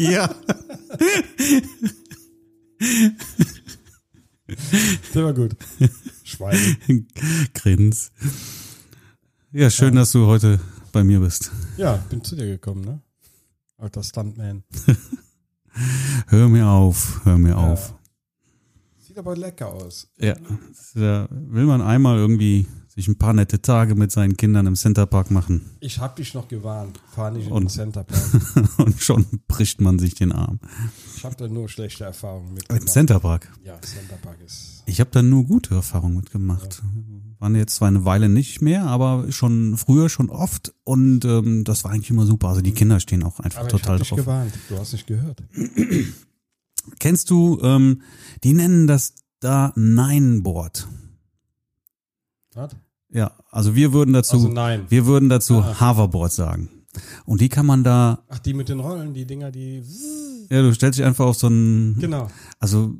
ja. Der war gut. Schweigen. Grins. Ja, schön, dass du heute bei mir bist. Ja, bin zu dir gekommen, ne? Alter Stuntman. Hör mir auf, hör mir auf. Sieht aber lecker aus. Ja, da will man einmal irgendwie sich ein paar nette Tage mit seinen Kindern im Centerpark machen Ich hab dich noch gewarnt. Fahr nicht in Und- den Centerpark. und schon bricht man sich den Arm. Ich habe da nur schlechte Erfahrungen Im mitgemacht. Centerpark. Ja, Centerpark ist. Ich habe da nur gute Erfahrungen mitgemacht. Waren jetzt zwar eine Weile nicht mehr, aber schon früher schon oft und ähm, das war eigentlich immer super. Also die Kinder stehen auch einfach Aber ich total hab dich drauf. gewarnt. Du hast nicht gehört. Kennst du, ähm, die nennen das da Nine-Board. Was? Ja, also wir würden dazu, Also nein. wir würden dazu Ah. Hoverboard sagen. Und die kann man da, Ach, die mit den Rollen, die Dinger, die. ja, du stellst dich einfach auf so ein, Genau. also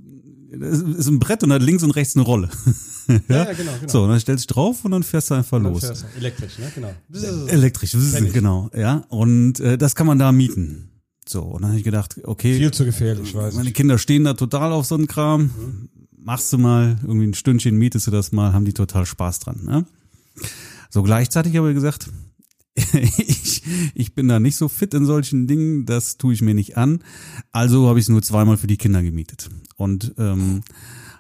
es ist ein Brett und da links und rechts eine Rolle. Ja, ja, genau, genau. So, und dann stellst du dich drauf und dann fährst du einfach Und los. fährst du. Elektrisch, ne? Genau. Elektrisch, genau, ja. Und äh, das kann man da mieten. So, und dann habe ich gedacht, okay, Viel zu gefährlich, weiß meine ich. Kinder stehen da total auf so einen Kram. Machst du mal, irgendwie ein Stündchen mietest du das mal, haben die total Spaß dran. Ne? So gleichzeitig habe ich gesagt, ich, ich bin da nicht so fit in solchen Dingen, das tue ich mir nicht an. Also habe ich es nur zweimal für die Kinder gemietet. Und ähm,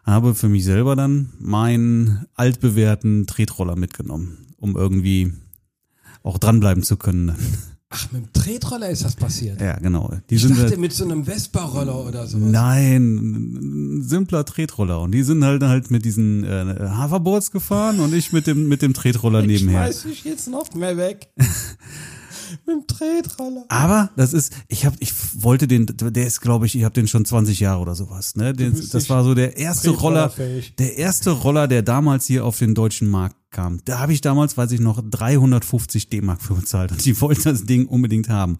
habe für mich selber dann meinen altbewährten Tretroller mitgenommen, um irgendwie auch dranbleiben zu können. Ach, mit dem Tretroller ist das passiert. Ja, genau. Die Ich sind dachte halt- mit so einem Vespa-Roller oder sowas. Nein, ein simpler Tretroller. Und die sind halt halt mit diesen äh, Hoverboards gefahren und ich mit dem mit dem Tretroller Ich nebenher. schmeiß dich jetzt noch mehr weg. mit dem Tretroller. Aber das ist, ich habe, ich wollte den, der ist, glaube ich, ich habe den schon 20 Jahre oder sowas. Ne, den, das war so der erste Roller, der erste Roller, der damals hier auf den deutschen Markt kam. Da habe ich damals, weiß ich noch, 350 D-Mark für bezahlt und die wollten das Ding unbedingt haben.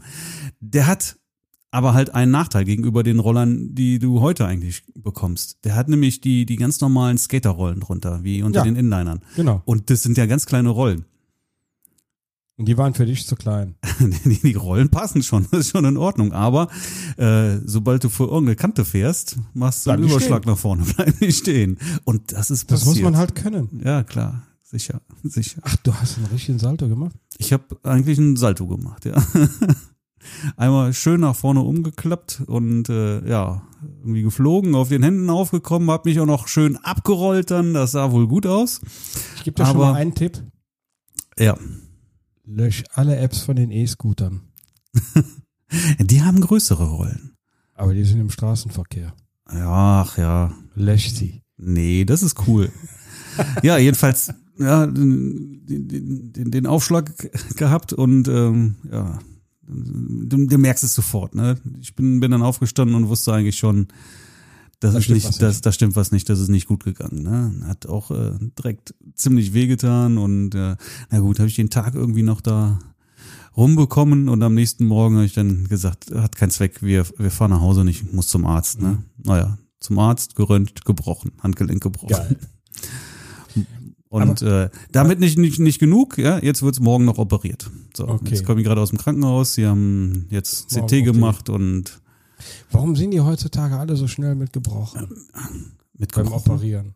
Der hat aber halt einen Nachteil gegenüber den Rollern, die du heute eigentlich bekommst. Der hat nämlich die, die ganz normalen Skaterrollen drunter, wie unter Ja. den Inlinern. Genau. Und das sind ja ganz kleine Rollen. Und die waren für dich zu klein. Die, Rollen passen schon, das ist schon in Ordnung. Aber äh, sobald du vor irgendeine Kante fährst, machst du einen Bleib Überschlag nach vorne, bleib nicht stehen. Und das ist Das passiert. muss man halt können. Ja, klar, sicher, sicher. Ach, du hast einen richtigen Salto gemacht? Ich habe eigentlich einen Salto gemacht, ja. Einmal schön nach vorne umgeklappt und äh, ja, irgendwie geflogen, auf den Händen aufgekommen, hab mich auch noch schön abgerollt dann, das sah wohl gut aus. Ich gebe dir schon Aber- mal einen Tipp. Ja, Lösch alle Apps von den E-Scootern. die haben größere Rollen. Aber die sind im Straßenverkehr. Ja, ach ja, Lösch sie. Nee, das ist cool. ja, jedenfalls, ja, den, den, den, Aufschlag gehabt und ähm, ja, du, du merkst es sofort, ne? Ich bin, bin dann aufgestanden und wusste eigentlich schon, das Da ist stimmt nicht, was das, nicht. das stimmt was nicht, das ist nicht gut gegangen. Ne? Hat auch äh, direkt ziemlich wehgetan und äh, na gut, habe ich den Tag irgendwie noch da rumbekommen und am nächsten Morgen habe ich dann gesagt, hat keinen Zweck, wir, wir fahren nach Hause und ich muss zum Arzt. Mhm. Ne? Naja, zum Arzt, gerönt, gebrochen, Handgelenk gebrochen. Geil. Und äh, damit nicht, nicht, nicht genug, ja, jetzt wird's morgen noch operiert. So, Okay. jetzt komme ich gerade aus dem Krankenhaus, sie haben jetzt Morgen CT OP. gemacht und Warum sind die heutzutage alle so schnell mit gebrochen mit beim gebrochen. Operieren?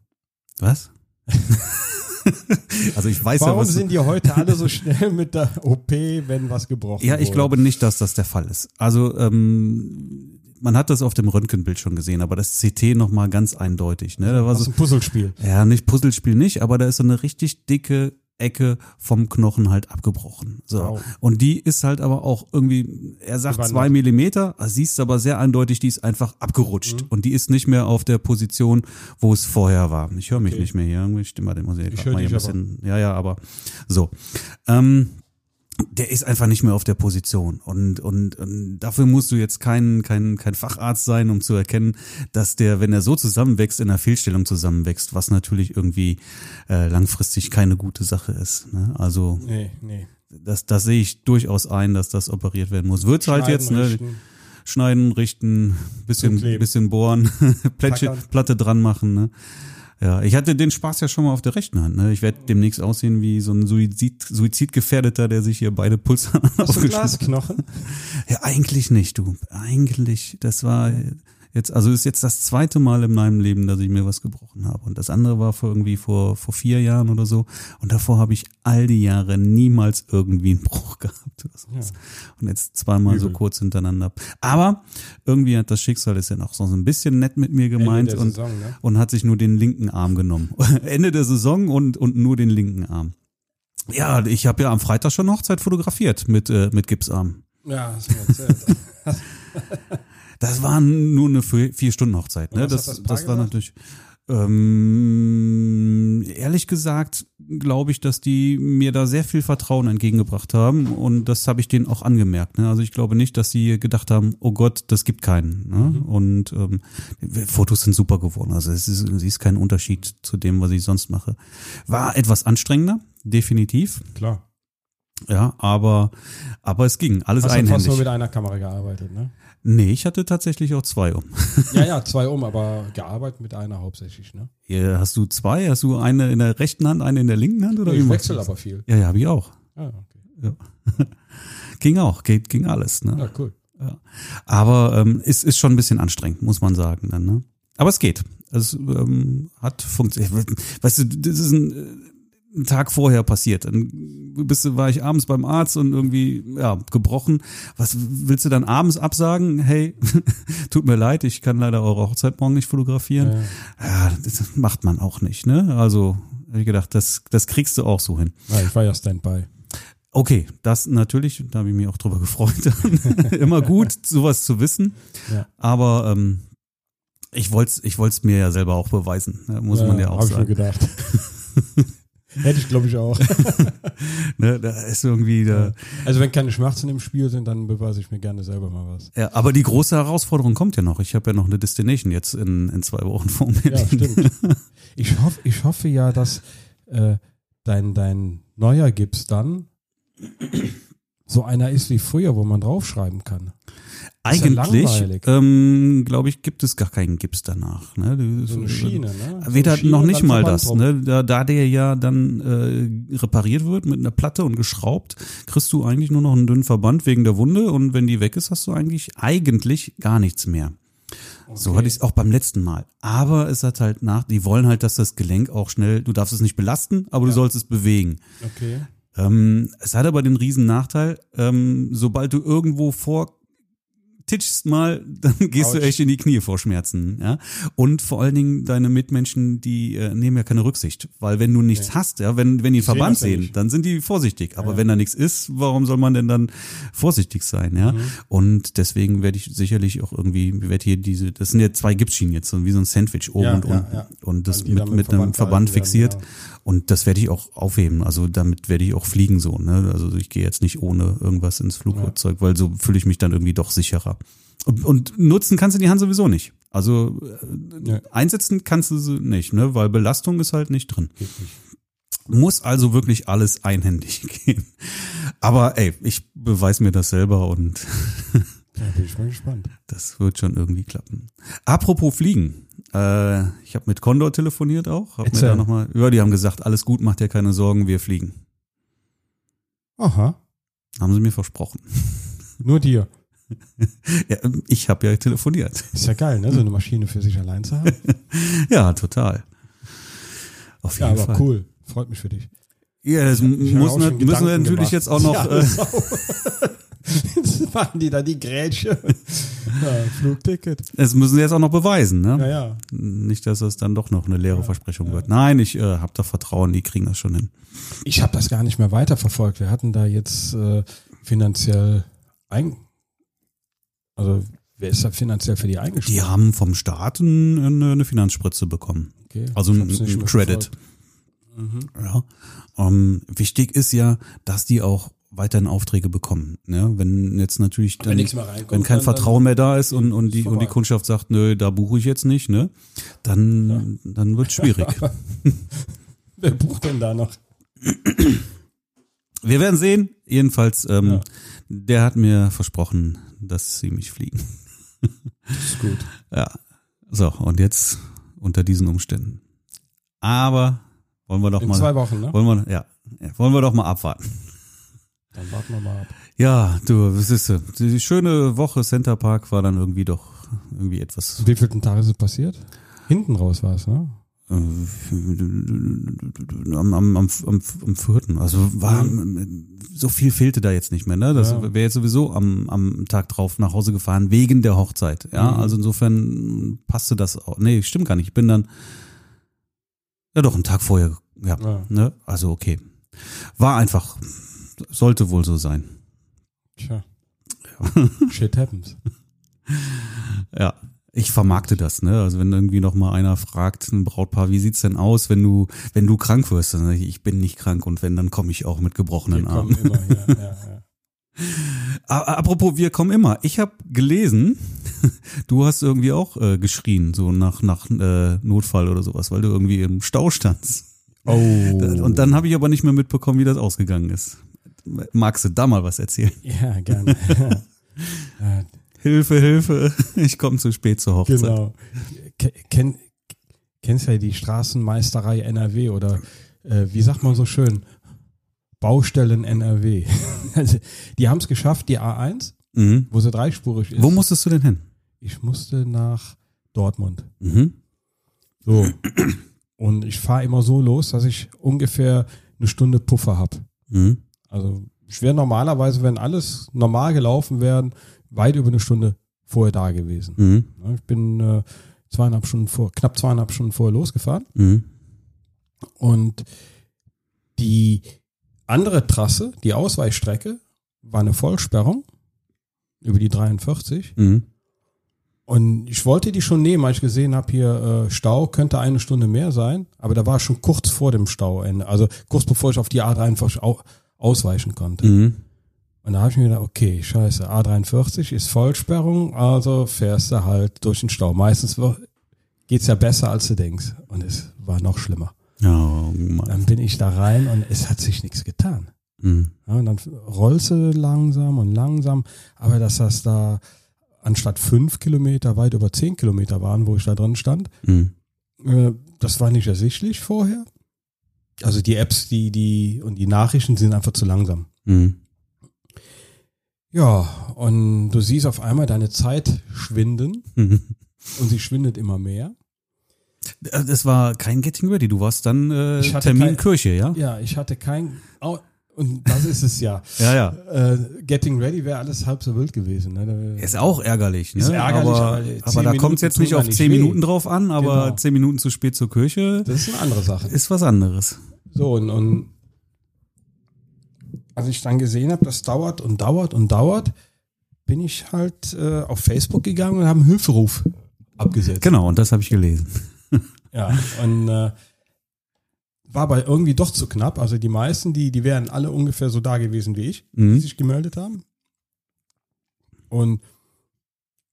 Was? also ich weiß ja, Warum was sind die heute alle so schnell mit der OP, wenn was gebrochen Ja, ich wurde? glaube nicht, dass das der Fall ist. Also ähm, man hat das auf dem Röntgenbild schon gesehen, aber das CT noch mal ganz eindeutig. Ne? Da war Das ist so, ein Puzzlespiel. ja, nicht Puzzlespiel nicht, aber da ist so eine richtig dicke Ecke vom Knochen halt abgebrochen. So. Wow. Und die ist halt aber auch irgendwie, er sagt Gewandert. zwei Millimeter, siehst aber sehr eindeutig, die ist einfach abgerutscht. Mhm. Und die ist nicht mehr auf der Position, wo es vorher war. Ich höre mich Okay. nicht mehr hier. Irgendwie stimmt mal, den muss ich, mal hier ein bisschen. Ja, ja, aber so. Ähm, der ist einfach nicht mehr auf der Position. Und, und, und dafür musst du jetzt kein, kein, kein Facharzt sein, um zu erkennen, dass der, wenn er so zusammenwächst, in einer Fehlstellung zusammenwächst, was natürlich irgendwie äh, langfristig keine gute Sache ist. Ne? Also Nee, nee. das, das sehe ich durchaus ein, dass das operiert werden muss. Wird halt jetzt, Schneiden, ne? richten. Schneiden, richten, bisschen, bisschen bohren, Plättchen. Platte dran machen, ne? Ja, ich hatte den Spaß ja schon mal auf der rechten Hand. Ne? Ich werde demnächst aussehen wie so ein Suizid, Suizidgefährdeter, der sich hier beide Pulsadern Hast du Glasknochen? Ja, eigentlich nicht, du. Eigentlich, das war jetzt, also ist jetzt das zweite Mal in meinem Leben, dass ich mir was gebrochen habe. Und das andere war vor irgendwie vor, vor vier Jahren oder so. Und davor habe ich all die Jahre niemals irgendwie einen Bruch gehabt. Sowas. Und jetzt zweimal so Übel. kurz hintereinander. Aber irgendwie hat das Schicksal ist ja noch so ein bisschen nett mit mir gemeint und, Saison, ne? und hat sich nur den linken Arm genommen. Ende der Saison und, und nur den linken Arm. Ja, ich habe ja am Freitag schon eine Hochzeit fotografiert mit, äh, mit Gipsarm. Ja, hast du mir erzählt. Das war nur eine vier vier Stunden Hochzeit. Und Ne? Das, das das, war natürlich. Ähm, ehrlich gesagt glaube ich, dass die mir da sehr viel Vertrauen entgegengebracht haben und das habe ich denen auch angemerkt. Ne? Also ich glaube nicht, dass sie gedacht haben, oh Gott, das gibt keinen. Ne? Mhm. Und ähm, Fotos sind super geworden. Also es ist, es ist kein Unterschied zu dem, was ich sonst mache. War etwas anstrengender, definitiv. Klar. Ja, aber aber es ging alles Hast du fast nur einhändig. mit einer Kamera gearbeitet, ne? Nee, ich hatte tatsächlich auch zwei um. Ja, ja, zwei um, aber gearbeitet mit einer hauptsächlich, ne? Ja, hast du zwei? Hast du eine in der rechten Hand, eine in der linken Hand oder wie Ich wechsle aber viel. Ja, ja, habe ich auch. Ah, okay. Ging auch, geht, ging alles. Ne? Ja, cool. Aber ähm, ist, ist schon ein bisschen anstrengend, muss man sagen. Dann, ne? Aber es geht. Es ähm, hat funktioniert. Weißt du, das ist ein, äh, ein Tag vorher passiert. Dann bist du, war ich abends beim Arzt und irgendwie ja gebrochen. Was willst du dann abends absagen? Hey, tut mir leid, ich kann leider eure Hochzeit morgen nicht fotografieren. Ja. Ja, das macht man auch nicht. Ne? Also hab ich gedacht, das, das kriegst du auch so hin. Ja, ich war ja Standby. Okay, das natürlich, da habe ich mich auch drüber gefreut. Immer gut, sowas zu wissen. Ja. Aber ähm, ich wollte ich wollt's mir ja selber auch beweisen, ne? muss man ja auch hab ich mir sagen. gedacht. Hätte ich, glaube ich, auch. Ne? Da ist irgendwie da, Also wenn keine Schmerzen im Spiel sind, dann beweise ich mir gerne selber mal was. ja, aber die große Herausforderung kommt ja noch. Ich habe ja noch eine Destination jetzt in, in zwei Wochen vor mir. Ja, stimmt. Ich hoffe, ich hoffe ja, dass äh, dein, dein neuer Gips dann so einer ist wie früher, wo man draufschreiben kann. Ja Eigentlich, langweilig. ähm, glaube ich, gibt es gar keinen Gips danach. Ne? So eine Schiene, ne? So Weder eine Schiene noch nicht mal das, drum. ne? Da, da der ja dann äh, repariert wird mit einer Platte und geschraubt, kriegst du eigentlich nur noch einen dünnen Verband wegen der Wunde und wenn die weg ist, hast du eigentlich eigentlich gar nichts mehr. So Okay. hatte ich es auch beim letzten Mal. Aber es hat halt nach, die wollen halt, dass das Gelenk auch schnell, du darfst es nicht belasten, aber du sollst es bewegen. Okay. Ähm, es hat aber den riesen Nachteil, ähm, sobald du irgendwo vor titschst mal, dann gehst du Autsch. echt in die Knie vor Schmerzen. Ja? Und vor allen Dingen deine Mitmenschen, die äh, nehmen ja keine Rücksicht. Weil wenn du nichts hast, ja, wenn, wenn die sehen Verband ja sehen, nicht. dann sind die vorsichtig. Aber Ja. wenn da nichts ist, warum soll man denn dann vorsichtig sein? Ja? Mhm. Und deswegen werde ich sicherlich auch irgendwie, werde hier diese, das sind ja zwei Gipsschienen jetzt, so wie so ein Sandwich oben Ja, und ja, unten. ja. Und das die mit, mit einem Verband Verband fixiert. Und das werde ich auch aufheben. Also damit werde ich auch fliegen so. Ne? Also ich gehe jetzt nicht ohne irgendwas ins Flugzeug, weil so fühle ich mich dann irgendwie doch sicherer. Und, und nutzen kannst du die Hand sowieso nicht. Also äh, Ja. einsetzen kannst du sie nicht, ne? weil Belastung ist halt nicht drin. Nicht. Muss also wirklich alles einhändig gehen. Aber ey, ich beweise mir das selber und Ja, bin ich mal gespannt. das wird schon irgendwie klappen. Apropos Fliegen. Äh, ich habe mit Condor telefoniert auch. Hab mir Erzähl. da noch mal, ja, die haben gesagt, alles gut, macht dir keine Sorgen, wir fliegen. Aha. Haben sie mir versprochen. Nur dir. Ja, ich habe ja telefoniert. Ist ja geil, ne? So eine Maschine für sich allein zu haben. Ja, total. Auf Ja, jeden aber Fall. cool. Freut mich für dich. Ja, das muss, müssen wir natürlich gemacht. jetzt auch noch. Ja, äh. Jetzt machen die da die Grätsche. Ja, Flugticket. das müssen sie jetzt auch noch beweisen, ne? Ja, ja. Nicht, dass das dann doch noch eine leere Versprechung wird. Nein, ich äh, habe da Vertrauen, die kriegen das schon hin. Ich habe das gar nicht mehr weiterverfolgt. Wir hatten da jetzt äh, finanziell ein. Also, wer ist da finanziell für die Die eingesprungen? haben vom Staat eine, eine Finanzspritze bekommen. Okay. Also Ich ein, hab's nicht ein mehr Credit. verfolgt. Ja. Ähm, wichtig ist ja, dass die auch weiterhin Aufträge bekommen. Ne? Wenn jetzt natürlich dann, Wenn wenn kein Vertrauen mehr da ist und, und die und die. Kundschaft sagt, nö, da buche ich jetzt nicht, ne, dann dann wird schwierig. Wer bucht denn da noch? Wir werden sehen. Jedenfalls, ähm, Ja. der hat mir versprochen, dass sie mich fliegen. Das ist gut. Ja. So und jetzt unter diesen Umständen. Aber wollen wir doch In mal, zwei Wochen, ne? wollen wir, ja, ja, wollen wir doch mal abwarten. Dann warten wir mal ab. Ja, du, was ist Die schöne Woche Center Park war dann irgendwie doch irgendwie etwas. Wie vielten Tag ist es passiert? Hinten raus war es, ne? Äh, am, am, am, am, am vierten. Also war so viel fehlte da jetzt nicht mehr, ne? Das Ja. wäre jetzt sowieso am, am Tag drauf nach Hause gefahren, wegen der Hochzeit. Ja, Mhm. also insofern passte das auch. Nee, stimmt gar nicht. Ich bin dann ja doch einen Tag vorher, ja, Ja. ne? Also okay. War einfach, sollte wohl so sein. Tja. Shit happens. Ja, ich vermarkte das, ne? Also wenn irgendwie noch mal einer fragt, ein Brautpaar, wie sieht's denn aus, wenn du, wenn du krank wirst? Dann sag ich, ich bin nicht krank und wenn, dann komme ich auch mit gebrochenen Wir Armen. immer, ja, ja, ja. Apropos, wir kommen immer. Ich habe gelesen, du hast irgendwie auch äh, geschrien, so nach nach äh, Notfall oder sowas, weil du irgendwie im Stau standst. Oh. Und dann habe ich aber nicht mehr mitbekommen, wie das ausgegangen ist. Magst du da mal was erzählen? Ja, gerne. ja, Hilfe, Hilfe, ich komme zu spät zur Hochzeit. genau. Ke- Kenn, kennst ja die Straßenmeisterei NRW oder äh, wie sagt man so schön? Baustellen NRW. Also, die haben es geschafft, die A1, Mhm. wo sie dreispurig ist. Wo musstest du denn hin? ich musste nach Dortmund. Mhm. So. Und ich fahre immer so los, dass ich ungefähr eine Stunde Puffer habe. Mhm. Also ich wäre normalerweise, wenn alles normal gelaufen wäre, weit über eine Stunde vorher da gewesen. Mhm. Ich bin äh, zweieinhalb Stunden vor, knapp zweieinhalb Stunden vorher losgefahren Mhm. und die andere Trasse, die Ausweichstrecke, war eine Vollsperrung über die 43 Mhm. und ich wollte die schon nehmen, als ich gesehen habe, hier äh, Stau könnte eine Stunde mehr sein, aber da war schon kurz vor dem Stauende, also kurz bevor ich auf die A43 au ausweichen konnte. Mhm. Und da habe ich mir gedacht, okay, scheiße, A43 ist Vollsperrung, also fährst du halt durch den Stau. Meistens geht's ja besser, als du denkst. Und es war noch schlimmer. Oh. Dann bin ich da rein und es hat sich nichts getan. Mhm. Ja, und dann rollst du langsam und langsam, aber dass das da anstatt fünf Kilometer weit über zehn Kilometer waren, wo ich da drin stand, Mhm. äh, das war nicht ersichtlich vorher. Also die Apps, die, die und die Nachrichten sind einfach zu langsam. Mhm. Ja, und du siehst auf einmal deine Zeit schwinden Mhm. und sie schwindet immer mehr. Das war kein Getting Ready. Du warst dann äh, Termin kein- Kirche, ja? Ja, ich hatte kein, und das ist es ja. Ja, ja. Äh, Getting Ready wäre alles halb so wild gewesen. Ne? Ist auch ärgerlich, ne? Ist ärgerlich, aber, aber aber, da kommt es jetzt nicht auf zehn. Minuten drauf an, aber Genau. zehn Minuten zu spät zur Kirche Das ist eine andere Sache. ist was anderes. So, und, und als ich dann gesehen habe, das dauert und dauert und dauert, bin ich halt äh, auf Facebook gegangen und habe einen Hilferuf abgesetzt. Genau, und das habe ich gelesen. Ja, und äh, war aber irgendwie doch zu knapp. Also die meisten, die, die wären alle ungefähr so da gewesen wie ich, die Mhm. sich gemeldet haben. Und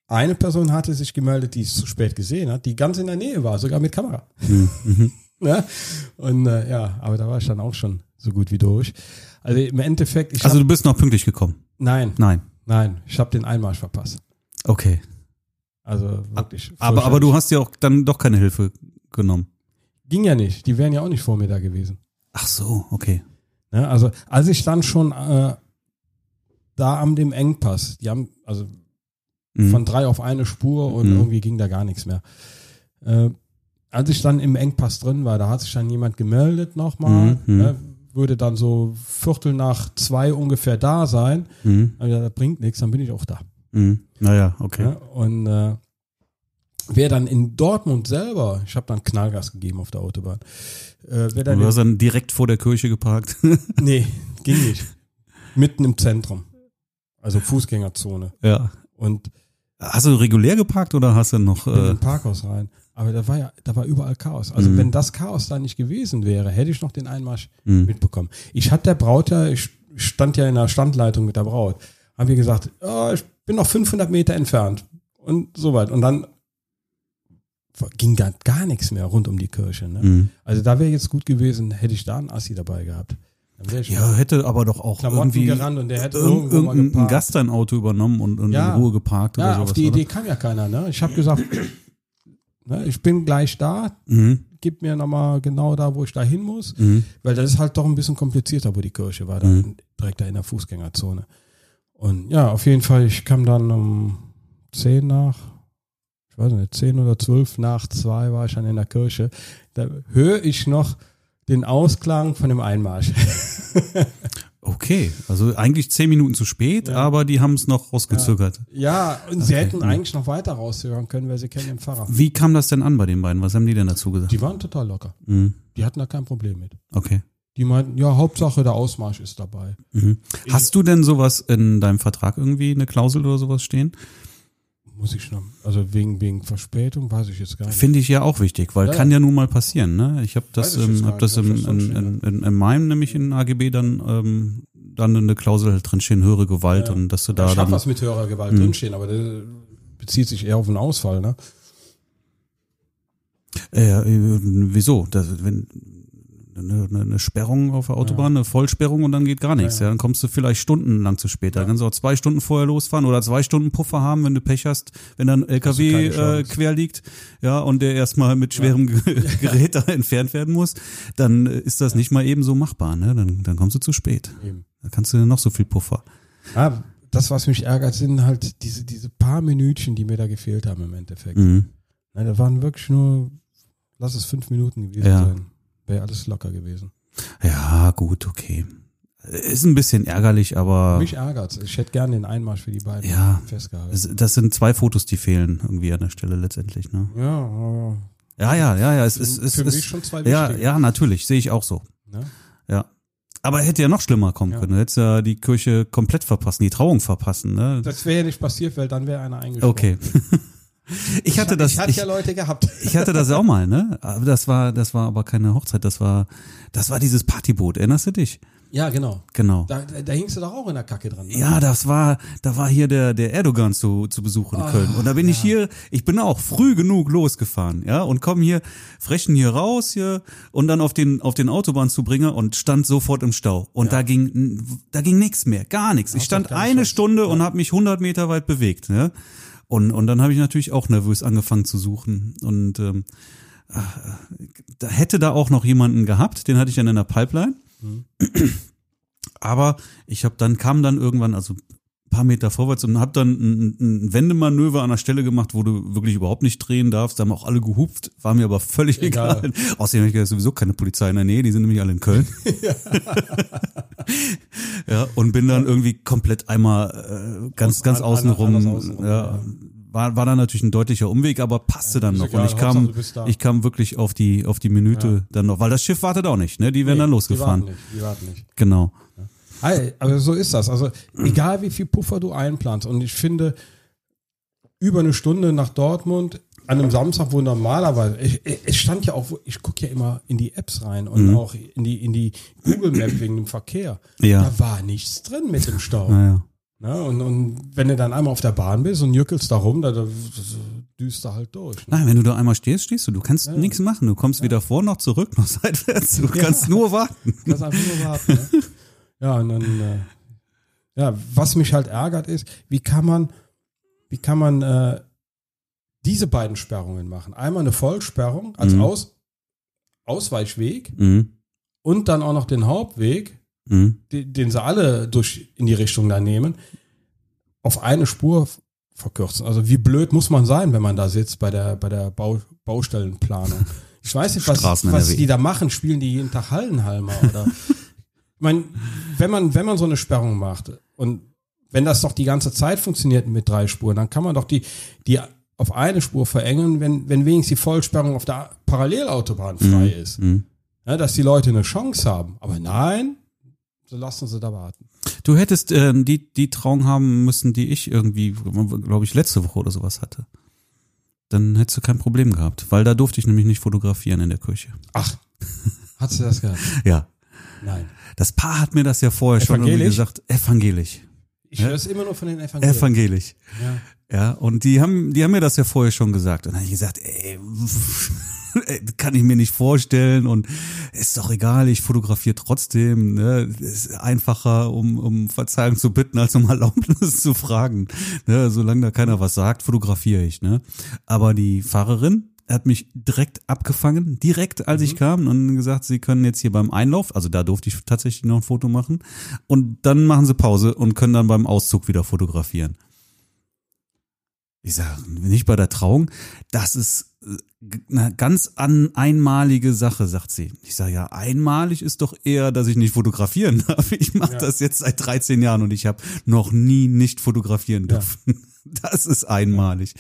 eine Person hatte sich gemeldet, die es zu spät gesehen hat, die ganz in der Nähe war, sogar mit Kamera. Mhm. Mhm. Ne? Und äh, ja, aber da war ich dann auch schon so gut wie durch. Also im Endeffekt, Also hab, du bist noch pünktlich gekommen. nein, Nein. nein, ich habe den Einmarsch verpasst. Okay. Also wirklich. Aber, aber du hast ja auch dann doch keine Hilfe genommen. Ging ja nicht. Die wären ja auch nicht vor mir da gewesen. Ach so, okay. Ne? Also als ich dann schon äh, da am dem Engpass, die haben also Mhm. von drei auf eine Spur und Mhm. irgendwie ging da gar nichts mehr. Äh, als ich dann im Engpass drin war, da hat sich dann jemand gemeldet nochmal, Mhm. ne? würde dann so Viertel nach zwei ungefähr da sein. Mhm. Aber das bringt nichts, dann bin ich auch da. Mhm. Naja, okay. Ne? Und äh, wer dann in Dortmund selber, ich habe dann Knallgas gegeben auf der Autobahn, äh, wer dann Du hast dann direkt vor der Kirche geparkt. nee, ging nicht, mitten im Zentrum, also Fußgängerzone ja. und Hast du regulär geparkt oder hast du noch bin äh, im Parkhaus rein. Aber da war ja, da war überall Chaos. Also Mhm. wenn das Chaos da nicht gewesen wäre, hätte ich noch den Einmarsch Mhm. mitbekommen. Ich hatte der Braut ja, ich stand ja in der Standleitung mit der Braut, haben wir gesagt, oh, ich bin noch 500 Meter entfernt und so weit. Und dann ging da gar nichts mehr rund um die Kirche. Ne? Mhm. Also da wäre jetzt gut gewesen, hätte ich da einen Assi dabei gehabt. Dann Ja, hätte aber doch auch Klamotten irgendwie gerannt und der hätte irg irgendwo mal irgendein. Gast dein Auto übernommen und, und Ja. in Ruhe geparkt oder Ja, sowas. auf die oder? Idee kam ja keiner. Ne? Ich habe gesagt, ne, ich bin gleich da, Mhm. gib mir nochmal genau da, wo ich da hin muss, Mhm. weil das ist halt doch ein bisschen komplizierter, wo die Kirche war, da Mhm. direkt da in der Fußgängerzone. Und ja, auf jeden Fall, ich kam dann um 10 nach, weiß nicht, 10 oder 12 nach 2 war ich dann in der Kirche. Da höre ich noch den Ausklang von dem Einmarsch. Okay, also eigentlich zehn Minuten zu spät, Ja. aber die haben es noch rausgezögert. ja, und sie Okay. hätten eigentlich noch weiter raushören können, weil sie kennen den Pfarrer. Wie kam das denn an bei den beiden? Was haben die denn dazu gesagt? Die waren total locker. Mhm. Die hatten da kein Problem mit. Okay. Die meinten, ja, Hauptsache der Ausmarsch ist dabei. Mhm. Hast du denn sowas in deinem Vertrag irgendwie, eine Klausel oder sowas stehen? Muss ich noch, also wegen, wegen Verspätung, weiß ich jetzt gar nicht. Finde ich ja auch wichtig, weil Ja, kann ja. nun mal passieren. Ne? Ich habe das, ich ähm, hab das nicht, im, das in, in, in, in meinem, nämlich in AGB dann, ähm, dann eine Klausel halt drinstehen, höhere Gewalt Ja. und dass du ich da habe dann. was mit höherer Gewalt Mhm. drinstehen, aber das bezieht sich eher auf einen Ausfall, ne? Äh, äh, wieso? Das, wenn eine, eine- Sperrung auf der Autobahn, eine Vollsperrung und dann geht gar nichts. Ja, Ja, ja. dann kommst du vielleicht stundenlang zu spät. Ja. kannst du auch zwei Stunden vorher losfahren oder zwei Stunden Puffer haben, wenn du Pech hast, wenn dann ein LKW äh, quer liegt, ja, und der erstmal mit schwerem Ge- Gerät da entfernt werden muss, dann ist das nicht mal eben so machbar, ne? Dann, dann kommst du zu spät. Eben. Da kannst du noch so viel Puffer. Ah, das, was mich ärgert, sind halt diese, diese paar Minütchen, die mir da gefehlt haben im Endeffekt. Mhm. Na, da waren wirklich nur, lass es fünf Minuten gewesen Ja. sein. Wäre alles locker gewesen. Ja, gut, okay. Ist ein bisschen ärgerlich, aber Mich ärgert's. Ich hätte gerne den Einmarsch für die beiden Ja. festgehalten. es- das sind zwei Fotos, die fehlen irgendwie an der Stelle letztendlich, ne? ja, Ja, ja, ja, ja, es ist, es für mich ist, schon zwei ja, wichtige. ja, natürlich, sehe ich auch so. Ne? Ja. Aber hätte ja noch schlimmer kommen Ja. können. Du hättest ja die Kirche komplett verpassen, die Trauung verpassen, ne? Das wäre ja nicht passiert, weil dann wäre einer eingesprungen. Okay. ich hatte das, Ich hatte ich, ja Leute gehabt. ich hatte das auch mal, ne? Aber das war, das war aber keine Hochzeit, das war, das war dieses Partyboot. Erinnerst du dich? Ja, genau. Genau. Da, da, hingst du doch auch in der Kacke dran. Ne? Ja, das war, da war hier der, der Erdogan zu, zu Besuch in Ah, Köln. Und da bin ich hier, ich bin auch früh genug losgefahren, ja, und komm hier, frechen hier raus hier und dann auf den, auf den Autobahnzubringer und stand sofort im Stau. Und da ging, da ging nichts mehr, gar nichts. Ich stand eine. Stunde und habe mich 100 Meter weit bewegt, ne? Und, und dann habe ich natürlich auch nervös angefangen zu suchen. Und ähm, da hätte da auch noch jemanden gehabt, den hatte ich dann in der Pipeline. Aber ich habe dann kam dann irgendwann also paar Meter vorwärts und habe dann ein, ein Wendemanöver an der Stelle gemacht, wo du wirklich überhaupt nicht drehen darfst. Da haben auch alle gehupft, war mir aber völlig egal. Egal. Außerdem habe ich sowieso keine Polizei in der Nähe, die sind nämlich alle in Köln. ja, und bin dann irgendwie komplett einmal äh, ganz Aus- ganz anders außenrum, ja, ja. war war dann natürlich ein deutlicher Umweg, aber passte dann noch. egal, und ich kam ich kam wirklich auf die auf die Minute dann noch, weil das Schiff wartet auch nicht, ne? Die werden Nee, dann losgefahren. Die warten nicht. Die warten nicht. Genau. Aber so ist das. Also egal wie viel Puffer du einplanst. Und ich finde, über eine Stunde nach Dortmund an einem Samstag, wo normalerweise, es stand ja auch, ich gucke ja immer in die Apps rein und Mhm. auch in die, in die Google Map wegen dem Verkehr. Ja. Da war nichts drin mit dem Stau. Naja. Ne? Und, und wenn du dann einmal auf der Bahn bist und jückelst da rum, da, da düst du halt durch. Ne? Nein, wenn du da einmal stehst, stehst du. Du kannst nichts machen. Du kommst weder vor noch zurück noch seitwärts. Du kannst nur warten. Kannst einfach nur warten. Ne? Ja, und dann, äh, ja, was mich halt ärgert ist, wie kann man, wie kann man äh, diese beiden Sperrungen machen? Einmal eine Vollsperrung als Mhm. Aus, Ausweichweg Mhm. und dann auch noch den Hauptweg, Mhm. die, den sie alle durch in die Richtung da nehmen, auf eine Spur verkürzen. Also wie blöd muss man sein, wenn man da sitzt bei der, bei der Bau, Baustellenplanung? Ich weiß nicht, was, was die da machen. Spielen die jeden Tag Hallenhalmer oder? ich meine, wenn man, wenn man so eine Sperrung macht und wenn das doch die ganze Zeit funktioniert mit drei Spuren, dann kann man doch die, die auf eine Spur verengen, wenn, wenn wenigstens die Vollsperrung auf der Parallelautobahn frei ist. Mhm. Ja, dass die Leute eine Chance haben. Aber nein, so lassen sie da warten. Du hättest äh, die, die Trauung haben müssen, die ich irgendwie, glaube ich, letzte Woche oder sowas hatte. Dann hättest du kein Problem gehabt, weil da durfte ich nämlich nicht fotografieren in der Kirche. Ach, hast du das gehabt? Ja. Nein. Das Paar hat mir das ja vorher schon irgendwie gesagt. Evangelisch. Ich höre es immer nur von den Evangelien. Evangelisch. ja. Ja, und die haben, die haben mir das ja vorher schon gesagt. Und dann habe ich gesagt, ey, kann ich mir nicht vorstellen und ist doch egal, ich fotografiere trotzdem. Ne? Ist einfacher, um, um Verzeihung zu bitten, als um Erlaubnis zu fragen. Ne? Solange da keiner was sagt, fotografiere ich. Ne? Aber die Pfarrerin, Er hat mich direkt abgefangen, direkt als ich kam und gesagt, sie können jetzt hier beim Einlauf, also da durfte ich tatsächlich noch ein Foto machen und dann machen sie Pause und können dann beim Auszug wieder fotografieren. Ich sage, nicht bei der Trauung, das ist äh, eine ganz an, einmalige Sache, sagt sie. Ich sage, ja, einmalig ist doch eher, dass ich nicht fotografieren darf. Ich mache Ja. das jetzt seit 13 Jahren und ich habe noch nie nicht fotografieren Ja. dürfen. Das ist einmalig.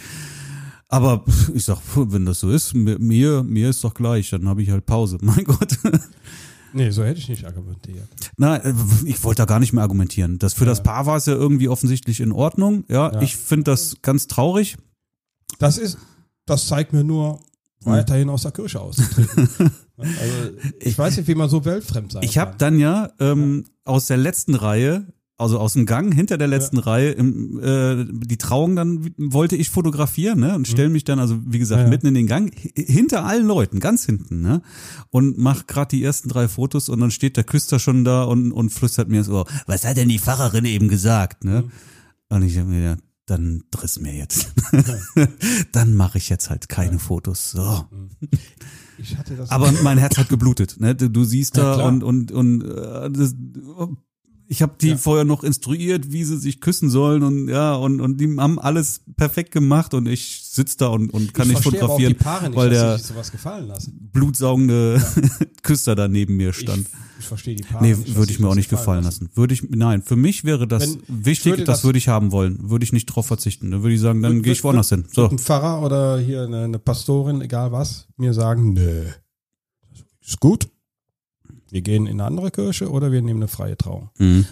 Aber ich sag, wenn das so ist, mir, mir ist doch gleich, dann habe ich halt Pause. Mein Gott. Nee, so hätte ich nicht argumentiert. Na, äh, ich wollte da gar nicht mehr argumentieren. Das für das Paar war es ja irgendwie offensichtlich in Ordnung. Ja, Ja. ich finde das ganz traurig. Das ist, das zeigt mir nur, weiterhin aus der Kirche auszutreten. also, ich weiß nicht, wie man so weltfremd sein Ich habe kann. dann ja ähm, aus der letzten Reihe, also aus dem Gang hinter der letzten Reihe, im, äh, die Trauung dann wollte ich fotografieren, ne? Und stell mich dann, also wie gesagt, Mhm. Ja, ja. mitten in den Gang, hi- hinter allen Leuten, ganz hinten, ne? Und mach gerade die ersten drei Fotos und dann steht der Küster schon da und, und flüstert mir ins Ohr, was hat denn die Pfarrerin eben gesagt, ne? Mhm. Und ich hab mir gedacht, dann driss mir jetzt. dann mache ich jetzt halt keine Fotos. So. Ich hatte das. Aber mein Herz hat geblutet. Ne? Du, du siehst Ja, da und und und äh, das, ich habe die Ja. vorher noch instruiert, wie sie sich küssen sollen und ja und und die haben alles perfekt gemacht und ich sitz da und und kann ich nicht fotografieren, die Paare nicht, weil der sie sich sowas gefallen lassen. blutsaugende Küster da neben mir Ich, stand. ich verstehe die Paare Nee, nicht. würde ich mir auch nicht gefallen lassen. Würde ich, nein, für mich wäre das Wenn- wichtig, würde das, das- würde ich haben wollen. Würde ich nicht drauf verzichten. Dann würde ich sagen, dann Wird- gehe ich woanders hin. So. Ein Pfarrer oder hier eine, eine Pastorin, egal was, mir sagen, nö, ist gut. Wir gehen in eine andere Kirche oder wir nehmen eine freie Trauung. Mhm.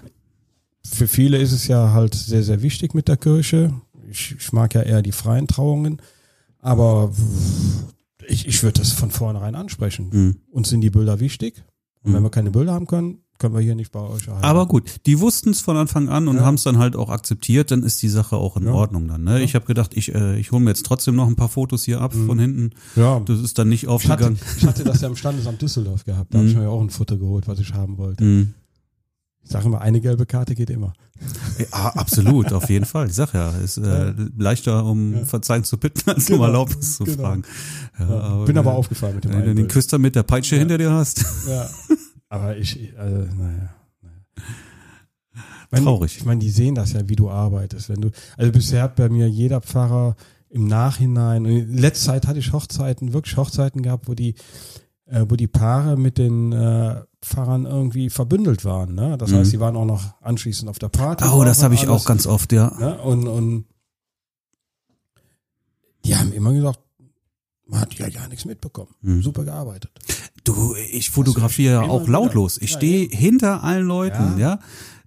Für viele ist es ja halt sehr, sehr wichtig mit der Kirche. Ich, ich mag ja eher die freien Trauungen, aber ich, ich würde das von vornherein ansprechen. Mhm. Uns sind die Bilder wichtig. Und wenn Mhm. wir keine Bilder haben können, können wir hier nicht bei euch erhalten. Aber gut, die wussten es von Anfang an und Ja. haben es dann halt auch akzeptiert, dann ist die Sache auch in Ja. Ordnung dann. Ne? Ich habe gedacht, ich, äh, ich hole mir jetzt trotzdem noch ein paar Fotos hier ab von hinten. ja, Das ist dann nicht ich hatte, aufgegangen. ich hatte das ja im Standesamt Düsseldorf gehabt. Da habe ich mir ja auch ein Foto geholt, was ich haben wollte. Mhm. Ich sage immer, eine gelbe Karte geht immer. Ja, absolut, auf jeden Fall. Ich sag ja, ist äh, leichter, um Ja. Verzeihung zu bitten, als Genau, um Erlaubnis zu genau. fragen. Ja, Ja, Bin aber aufgefallen mit dem Wenn du den. Küster mit der Peitsche Ja. hinter dir hast. Ja. Aber ich, ich, also, naja. naja. Traurig. Ich meine, die sehen das ja, wie du arbeitest. Wenn du, also bisher hat bei mir jeder Pfarrer im Nachhinein, und in letzter Zeit hatte ich Hochzeiten, wirklich Hochzeiten gehabt, wo die, äh, wo die Paare mit den äh, Pfarrern irgendwie verbündelt waren. Ne? Das Mhm. heißt, die waren auch noch anschließend auf der Party. Oh, das habe ich alles. auch ganz oft, ja. Ne? Und, und die haben immer gesagt, man hat ja gar nichts mitbekommen. Mhm. Super gearbeitet. Du, ich fotografiere ja immer auch lautlos. Ich Ja, stehe hinter allen Leuten, ja.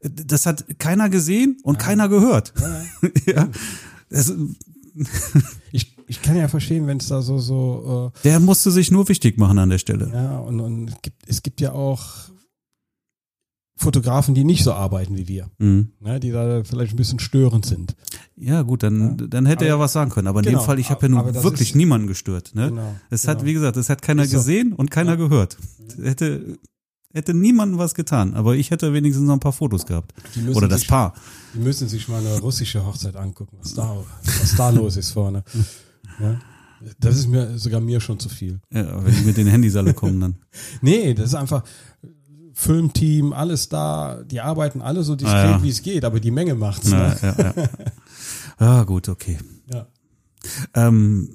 Das hat keiner gesehen und keiner gehört. Ja. ja. Das, Ich, ich kann ja verstehen, wenn es da so, so der musste sich nur wichtig machen an der Stelle. äh, ja, und, und es, gibt, es gibt ja auch Fotografen, die nicht so arbeiten wie wir, Mhm. ne, die da vielleicht ein bisschen störend sind. Ja, gut, dann, dann hätte er ja Aber- was sagen können. Aber in Genau, dem Fall, ich habe ja aber nun wirklich ist- niemanden gestört. Ne? Genau, Es genau. hat, wie gesagt, es hat keiner so. gesehen und keiner Ja. gehört. Hätte, hätte niemandem was getan. Aber ich hätte wenigstens noch ein paar Fotos gehabt. Oder das sich, Paar. Die müssen sich mal eine russische Hochzeit angucken, was da, was da los ist vorne. Ja? Das ist mir sogar mir schon zu viel. Ja, wenn die mit den Handys alle kommen, dann. Nee, das ist einfach Filmteam, alles da, die arbeiten alle so diskret, Ah, ja. wie es geht, aber die Menge macht's. Ne? ja, ja. Ah, gut, okay. Ja. Ähm,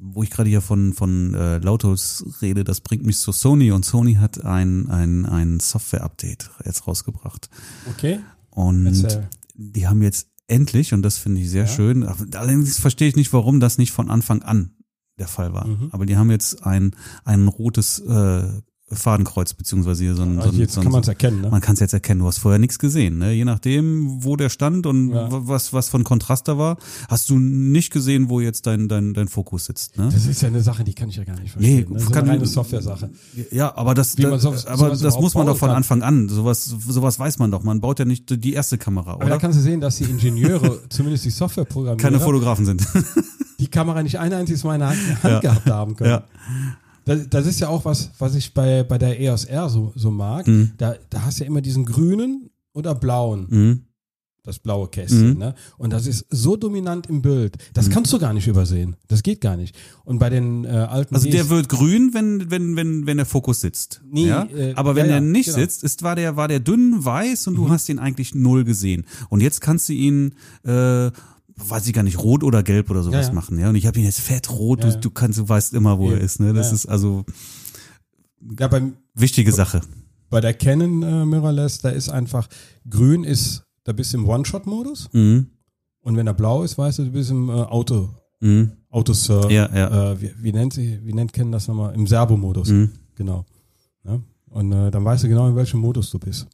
wo ich gerade hier von, von äh, Lautos rede, das bringt mich zu Sony und Sony hat ein, ein, ein Software-Update jetzt rausgebracht. Okay, Und erzähl. die haben jetzt endlich, und das finde ich sehr Ja. schön, aber allerdings verstehe ich nicht, warum das nicht von Anfang an der Fall war. Mhm. Aber die haben jetzt ein, ein rotes äh, Fadenkreuz, beziehungsweise hier so ein, so Also ein, jetzt so ein kann man es erkennen, ne? man kann es jetzt erkennen, du hast vorher nichts gesehen. Ne? Je nachdem, wo der stand und Ja. was, was von Kontrast da war, hast du nicht gesehen, wo jetzt dein, dein, dein Fokus sitzt. Ne? Das ist ja eine Sache, die kann ich ja gar nicht verstehen. Nee, ne? Das ist kann- eine reine Software-Sache. Ja, aber das, das sowas- aber das muss man doch von kann. Anfang an. Sowas, sowas weiß man doch. Man baut ja nicht die erste Kamera, Aber da oder? kannst du sehen, dass die Ingenieure, zumindest die Softwareprogrammierer, Keine Fotografen sind. die Kamera nicht ein einziges Mal in der Hand, Hand Ja. gehabt haben können. ja. Das, das ist ja auch was, was ich bei, bei der EOS R so, so mag. Mhm. Da, da hast du ja immer diesen grünen oder blauen. Mhm. das blaue Kästchen. Mhm. Ne? Und das ist so dominant im Bild. Das kannst du gar nicht übersehen. Das geht gar nicht. Und bei den äh, alten Also der wird grün, wenn wenn wenn wenn der Fokus sitzt. Nee, ja? äh, Aber wenn ja, er nicht genau. Mhm. sitzt, ist war der war der dünn weiß und du hast ihn eigentlich null gesehen. Und jetzt kannst du ihn äh, weiß ich gar nicht, rot oder gelb oder sowas Ja, ja. machen, ja. Und ich habe ihn jetzt fett rot, Ja, du, du kannst, du weißt immer, wo er ist, ne? Das ist also ja, beim, wichtige Sache. bei der Canon äh, Mirrorless, da ist einfach grün ist, da bist du im One-Shot-Modus. Mhm. Und wenn er blau ist, weißt du, du bist im äh, Auto, Mhm. Autosur. Ja, ja. Äh, wie, wie nennt sie, wie nennt Ken das nochmal? Im Servo-Modus. Mhm. Genau. Und äh, dann weißt du genau, in welchem Modus du bist.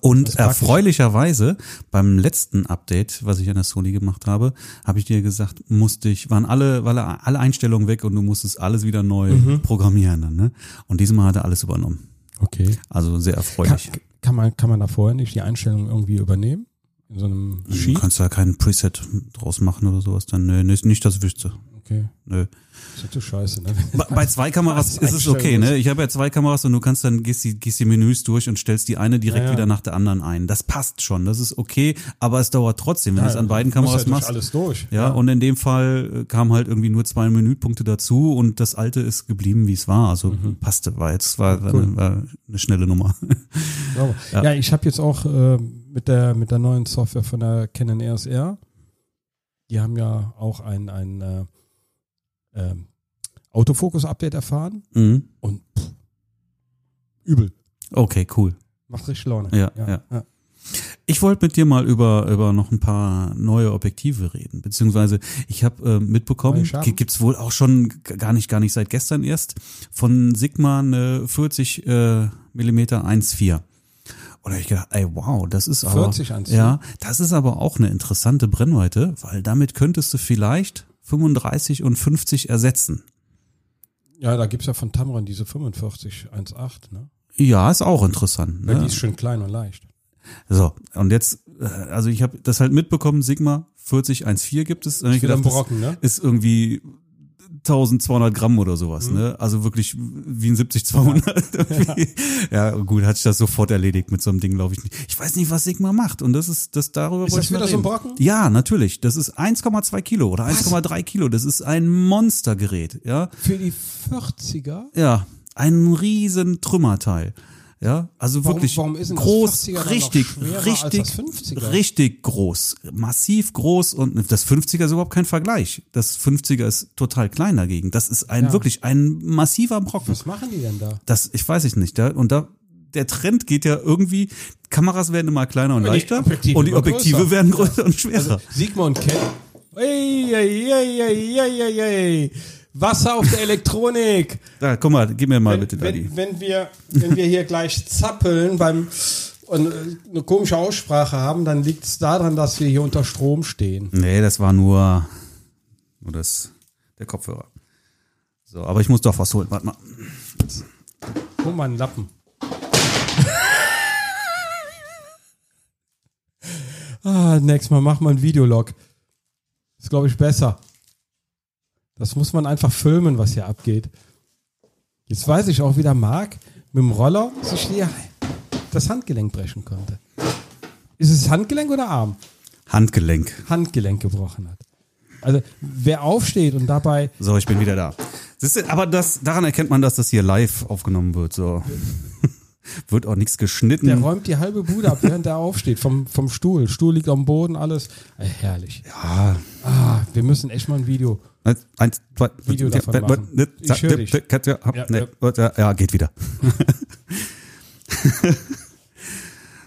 Und erfreulicherweise beim letzten Update, was ich an der Sony gemacht habe, habe ich dir gesagt, musste ich, waren alle, waren alle Einstellungen weg und du musstest alles wieder neu Mhm. programmieren dann, ne? Und diesmal hat er alles übernommen. Okay. Also sehr Kann, erfreulich. kann, man, kann man da vorher nicht die Einstellung irgendwie übernehmen? In so einem Du Sheet? kannst da keinen Preset draus machen oder sowas, dann nö, nee, nicht das wüsste. Okay. Nö. Das ist ja scheiße, ne? Bei, zwei Kameras ist es okay, ne? Ich habe ja zwei Kameras und du kannst dann gehst die, gehst die Menüs durch und stellst die eine direkt Ja, ja. wieder nach der anderen ein. Das passt schon, das ist okay, aber es dauert trotzdem, wenn du es an beiden Muss Kameras ja machst. alles durch. Ja, und in dem Fall äh, kam halt irgendwie nur zwei Menüpunkte dazu und das alte ist geblieben, wie es war. Also passte, war jetzt war, Mhm. Cool. eine, war eine schnelle Nummer. Ja, ich habe jetzt auch äh, mit der mit der neuen Software von der Canon EOS R, die haben ja auch ein ein äh, ähm, Autofokus-Update erfahren mhm. und pff, übel. Okay, cool. Macht richtig Laune. Ja, ja. Ich wollte mit dir mal über über noch ein paar neue Objektive reden, beziehungsweise ich habe äh, mitbekommen, gibt's wohl auch schon gar nicht gar nicht seit gestern erst von Sigma eine 40 äh, Millimeter 1.4. Und da hab ich gedacht, ey, wow, das ist aber 40 1.4? ja, das ist aber auch eine interessante Brennweite, weil damit könntest du vielleicht 35 und 50 ersetzen. Ja, da gibt's ja von Tamron diese 45 1.8, ne? Ja, ist auch interessant. Ne? die ist schön klein und leicht. So, und jetzt, äh, also ich habe das halt mitbekommen, Sigma 4014 gibt es. Und ich gedacht, Brocken, ne? ist irgendwie 1200 Gramm oder sowas, Mhm. ne? Also wirklich wie ein 70-200. irgendwie. ja, gut, hat sich das sofort erledigt mit so einem Ding, glaube ich nicht. Ich weiß nicht, was Sigma macht und das ist, das darüber Ist wollte das ich wieder so ein. Brocken? Ja, natürlich. Das ist 1,2 Kilo oder 1,3 Kilo. Das ist ein Monstergerät, ja? Für die 40er? Ja, ein riesen Trümmerteil. Ja, also Warum- wirklich warum groß, 40er dann noch richtig, richtig, das 50er? richtig groß, massiv groß und das 50er ist überhaupt kein Vergleich. Das 50er ist total klein dagegen. Das ist ein Ja. wirklich ein massiver Brocken. Was machen die denn da? Das, ich weiß ich nicht. Da, und da, der Trend geht ja irgendwie, Kameras werden immer kleiner und Und leichter Objektive und die Objektive größer. werden größer und schwerer. Sigma und Ken. Ey, ey, ey, ey, ey, ey, ey. Wasser auf der Elektronik. da, guck mal, gib mir mal wenn, bitte, Daddy. wenn, wenn, wir, wenn wir hier gleich zappeln beim und äh, eine komische Aussprache haben, dann liegt es daran, dass wir hier unter Strom stehen. Nee, das war nur, nur das, der Kopfhörer. So, aber ich muss doch was holen. Warte mal. Hol mal einen Lappen. ah, nächstes Mal mach mal ein Videolog. Ist, glaube ich, besser. Das muss man einfach filmen, was hier abgeht. Jetzt weiß ich auch, wie der Marc mit dem Roller sich die, das Handgelenk brechen konnte. Ist es Handgelenk oder Arm? Handgelenk. Handgelenk gebrochen hat. Also, wer aufsteht und dabei So, ich bin wieder da. Siehst du, aber das, daran erkennt man, dass das hier live aufgenommen wird. So. Wird auch nichts geschnitten. Der räumt die halbe Bude ab, während er aufsteht vom, vom Stuhl. Stuhl liegt am Boden, alles. Äh, herrlich. ja. Ah, wir müssen echt mal ein Video. Eins, zwei, Video davon machen. Ich dich. Ja, ja, geht wieder.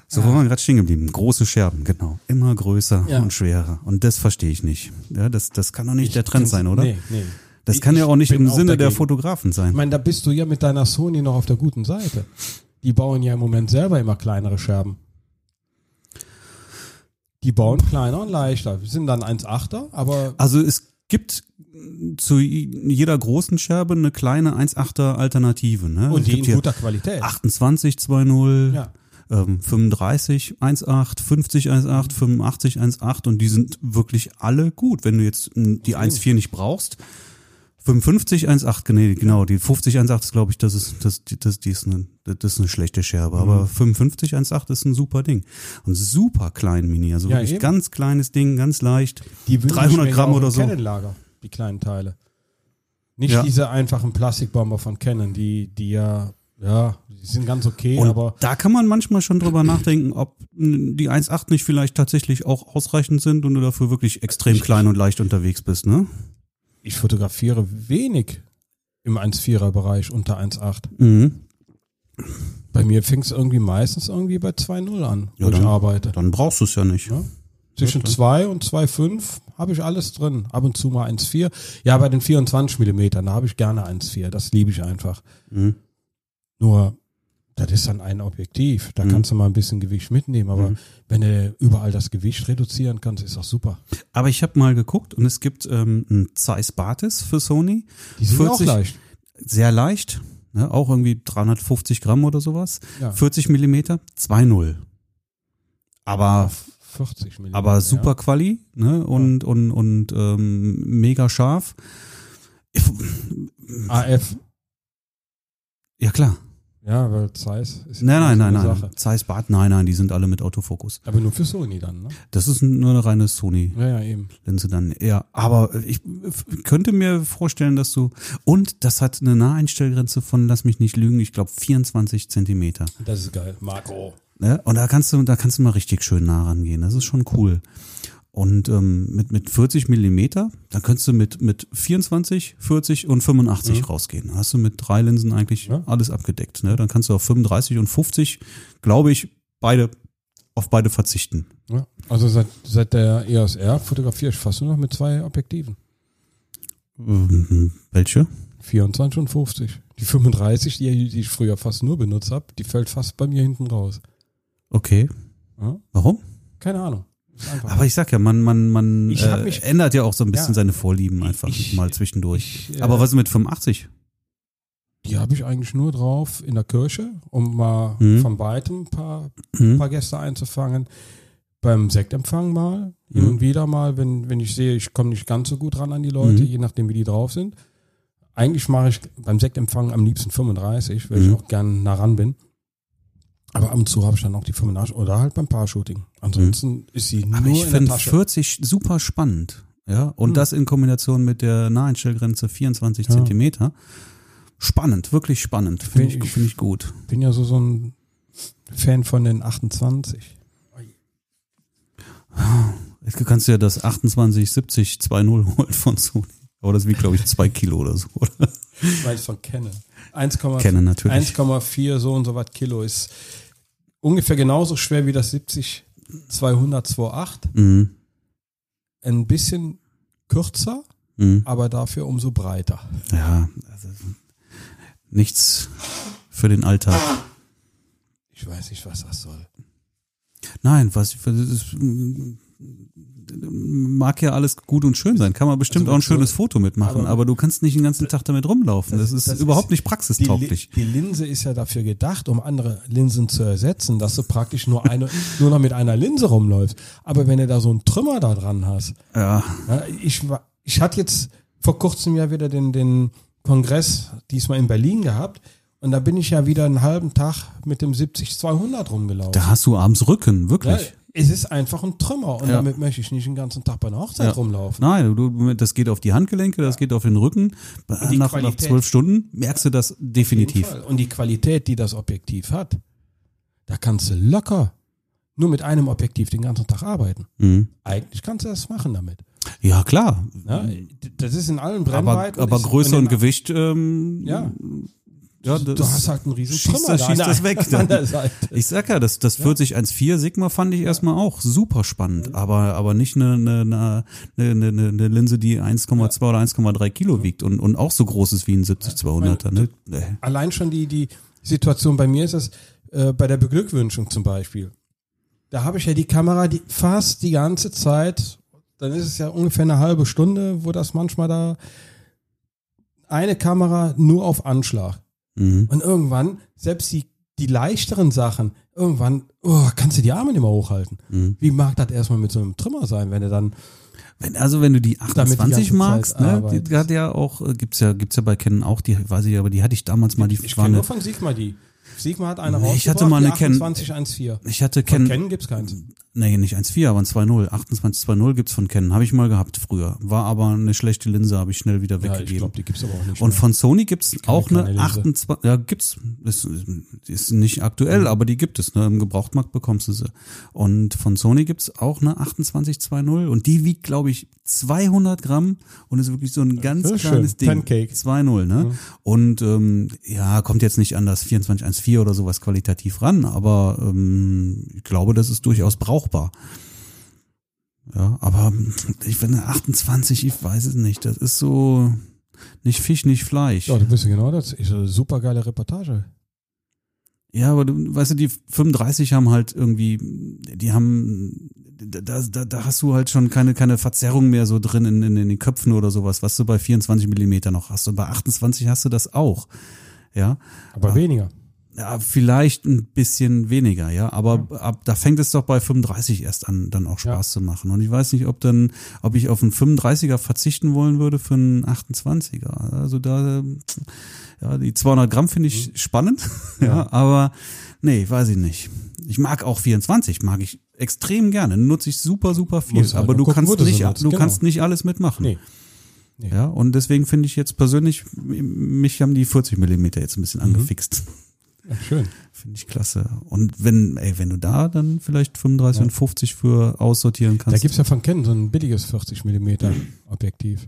so, wo waren wir gerade stehen geblieben? Große Scherben, genau. Immer größer Ja. und schwerer. Und das verstehe ich nicht. Ja, das, das kann doch nicht der Trend sein, oder? Nee, nee. Das Ich- kann ja ich auch nicht im Sinne der. Fotografen sein. Ich meine, da bist du ja mit deiner Sony noch auf der guten Seite. Die bauen ja im Moment selber immer kleinere Scherben. Die bauen kleiner und leichter. Wir sind dann 1,8er, aber Also es gibt zu jeder großen Scherbe eine kleine 1,8er Alternative. Ne? und es die in guter Qualität. 28 2.0, Ja. ähm, 35 1.8, 50 1.8, 85 1.8 und die sind wirklich alle gut. Wenn du jetzt die 1.4 nicht brauchst, 55 1,8, nee, genau, die 50 1,8 ist, glaube ich, das ist, das, das, die ist eine, das ist eine schlechte Scherbe, aber 55 1,8 ist ein super Ding. Und super klein Mini, also Ja, wirklich eben. ganz kleines Ding, ganz leicht. Die wünschen 300 sich mir Gramm oder so. Canon-Lager, die kleinen Teile. Nicht Ja. diese einfachen Plastikbomber von Canon, die, die ja, ja, die sind ganz okay, Und aber da kann man manchmal schon drüber nachdenken, ob die 1,8 nicht vielleicht tatsächlich auch ausreichend sind und du dafür wirklich extrem klein und leicht unterwegs bist, ne? Ich fotografiere wenig im 1,4er Bereich unter 1,8. Mhm. Bei mir fängt es irgendwie meistens irgendwie bei 2,0 an, wo Ja, ich dann- arbeite. Dann brauchst du es ja nicht. Ja. Zwischen 2 und 2,5 habe ich alles drin. Ab und zu mal 1,4. Ja, bei den 24 Millimetern, da habe ich gerne 1,4. Das liebe ich einfach. Mhm. Nur, das ist dann ein Objektiv. Da Mhm. kannst du mal ein bisschen Gewicht mitnehmen. Aber Mhm. wenn du überall das Gewicht reduzieren kannst, ist das super. Aber ich habe mal geguckt und es gibt ähm, ein Zeiss Batis für Sony. Die sind 40 auch leicht. Sehr leicht, ne? auch irgendwie 350 Gramm oder sowas. Ja. 40 Millimeter, 2,0. Aber, 40 Millimeter. aber super Quali ne? und, und, und ähm, mega scharf. Ja. AF. Ja klar. Ja, weil Zeiss ist Nein, nein, nein, nein. Sache. Zeiss Bat, nein, nein, die sind alle mit Autofokus. Aber nur für Sony dann, ne? Das ist nur eine reine Sony-Linse Ja, ja, eben. dann. Ja, aber ich könnte mir vorstellen, dass du, und das hat eine Naheinstellgrenze von, lass mich nicht lügen, ich glaube 24 Zentimeter. Das ist geil. Makro. Ne? Und da kannst du, da kannst du mal richtig schön nah rangehen. Das ist schon cool. Und ähm, mit, mit 40 Millimeter, dann könntest du mit, mit 24, 40 und 85 rausgehen. Dann hast du mit drei Linsen eigentlich Ja. alles abgedeckt. Ne? Dann kannst du auf 35 und 50, glaube ich, beide auf beide verzichten. Ja. Also seit, seit der EOS R fotografiere ich fast nur noch mit zwei Objektiven. Ähm, welche? 24 und 50. Die 35, die, die ich früher fast nur benutzt habe, die fällt fast bei mir hinten raus. Okay. Ja? Warum? Keine Ahnung. Einfach. Aber ich sag ja, man, man, man äh, mich- ändert ja auch so ein bisschen Ja. seine Vorlieben einfach Ich- mal zwischendurch. ich, äh, Aber was ist mit 85? die habe ich eigentlich nur drauf in der Kirche, um mal Mhm. von weitem ein paar, Hm? paar Gäste einzufangen. Beim Sektempfang mal, hin Mhm. und wieder mal, wenn, wenn ich sehe, ich komme nicht ganz so gut ran an die Leute, Mhm. je nachdem, wie die drauf sind. Eigentlich mache ich beim Sektempfang am liebsten 35, weil Mhm. ich auch gern nah ran bin. Aber ab und zu habe ich dann auch die 85 oder halt beim Paar-Shooting. Ansonsten ist sie Aber nur ich in der finde Tasche. 40 super spannend. Ja, und Hm. das in Kombination mit der Naheinstellgrenze 24 Ja. Zentimeter. Spannend, wirklich spannend. Finde ich, Find ich- finde ich gut. bin ja so, so ein Fan von den 28. Jetzt kannst du ja das 28 70 2.0 holen von Sony. Aber das wiegt, glaube ich, zwei Kilo oder so. Oder? Weil ich von kenne. 1,4 Canon natürlich. 1,4 so und so was Kilo ist ungefähr genauso schwer wie das 70 200 2.8. Mhm. Ein bisschen kürzer, Mhm. aber dafür umso breiter. Ja, also nichts für den Alltag. Ich weiß nicht, was das soll. Nein, was das ist, mag ja alles gut und schön sein. Kann man bestimmt Also auch ein so- schönes Foto mitmachen, aber, aber- du kannst nicht den ganzen Tag damit rumlaufen. Das, Das- ist das überhaupt ist- nicht Die, Li- praxistauglich. die Linse ist ja dafür gedacht, um andere Linsen zu ersetzen, dass du praktisch nur eine, nur noch mit einer Linse rumläufst. Aber wenn du da so einen Trümmer da dran hast, Ja, Ja, ich, ich hatte jetzt vor kurzem ja wieder den, den Kongress diesmal in Berlin gehabt und da bin ich ja wieder einen halben Tag mit dem 70-200 rumgelaufen. da hast du abends Rücken, wirklich. Es ist einfach ein Trümmer und Ja. damit möchte ich nicht den ganzen Tag bei einer Hochzeit Ja. rumlaufen. Nein, du, das geht auf die Handgelenke, das geht auf den Rücken. die Nach, nach zwölf Stunden merkst du das definitiv. Und die Qualität, die das Objektiv hat, da kannst du locker nur mit einem Objektiv den ganzen Tag arbeiten. Mhm. Eigentlich kannst du das machen damit. Ja, klar. Ja, das ist in allen Aber, Brennweiten. aber ist- Größe und Gewicht, ähm, Ja. Ja du das, hast halt einen riesen schießt Trümmer das- da schießt das weg an dann. Seite. Ich sag ja, das, das 4014 Sigma fand ich erstmal auch super spannend, aber, aber nicht eine, eine, eine, eine, eine, Linse, die 1,2 oder 1,3 Kilo wiegt und, und auch so groß ist wie ein 70-200er. Ne? Allein schon die, die Situation bei mir ist es äh, bei der Beglückwünschung zum Beispiel. Da habe ich ja die Kamera die fast die ganze Zeit, dann ist es ja ungefähr eine halbe Stunde, wo das manchmal da eine Kamera nur auf Anschlag. Mhm. Und irgendwann, selbst die, die leichteren Sachen, irgendwann, oh, kannst du die Arme nicht mehr hochhalten. Mhm. Wie mag das erstmal mit so einem Trümmer sein, wenn du dann Wenn, also wenn du die Damit die 28 ganze magst, ne, arbeitest. die hat ja auch, äh, gibt's ja, gibt's ja bei Canon auch, die weiß ich, aber die hatte ich damals mal, die Ich kenne nur von Sigma die. Sigma hat eine Nee, ich hatte mal eine 2814. ich hatte Canon, Canon gibt's keins. Nee, nicht 1.4, aber ein 2.0, 28.2.0 gibt's von Canon, habe ich mal gehabt früher, war aber eine schlechte Linse, habe ich schnell wieder Ja, ich weggegeben. glaube, die gibt's aber auch nicht Und mehr. von Sony gibt's auch kleine eine Linse. 28, ja gibt's, ist, ist nicht aktuell, Mhm. aber die gibt es, ne? im Gebrauchtmarkt bekommst du sie. Und von Sony gibt's auch eine 2820 und die wiegt, glaube ich, 200 Gramm und ist wirklich so ein ganz ist kleines schön. Ding. Pancake. 2.0, ne? Und ähm, ja, kommt jetzt nicht an das 2414 oder sowas qualitativ ran, aber ähm, ich glaube, das ist durchaus brauchbar. Ja, aber ich finde 28, ich weiß es nicht. Das ist so nicht Fisch, nicht Fleisch. Ja, du bist ja genau das. Ist eine super geile Reportage. Ja, aber du, weißt du, die 35 haben halt irgendwie, die haben, da, da, da hast du halt schon keine, keine Verzerrung mehr so drin in, in, in den Köpfen oder sowas, was du bei 24 Millimeter noch hast. Und bei 28 hast du das auch. Ja, Aber weniger. Ja vielleicht ein bisschen weniger, ja, aber ab, da fängt es doch bei 35 erst an, dann auch Spaß Ja. zu machen. Und ich weiß nicht, ob dann, ob ich auf einen 35er verzichten wollen würde für einen 28er. Also da, ja, die 200 Gramm finde ich spannend, ja. Ja. aber nee, weiß ich nicht. Ich mag auch 24, mag ich extrem gerne, nutze ich super, super viel. Halt aber du kannst nicht, du genau. kannst nicht alles mitmachen. Nee. Nee. Ja, und deswegen finde ich jetzt persönlich, mich haben die 40 Millimeter jetzt ein bisschen Mhm. Ja, schön. Finde ich klasse. Und wenn, ey, wenn du da dann vielleicht 35 Ja. und 50 für aussortieren Da kannst. gibt's ja von Canon so ein billiges 40 Millimeter Objektiv.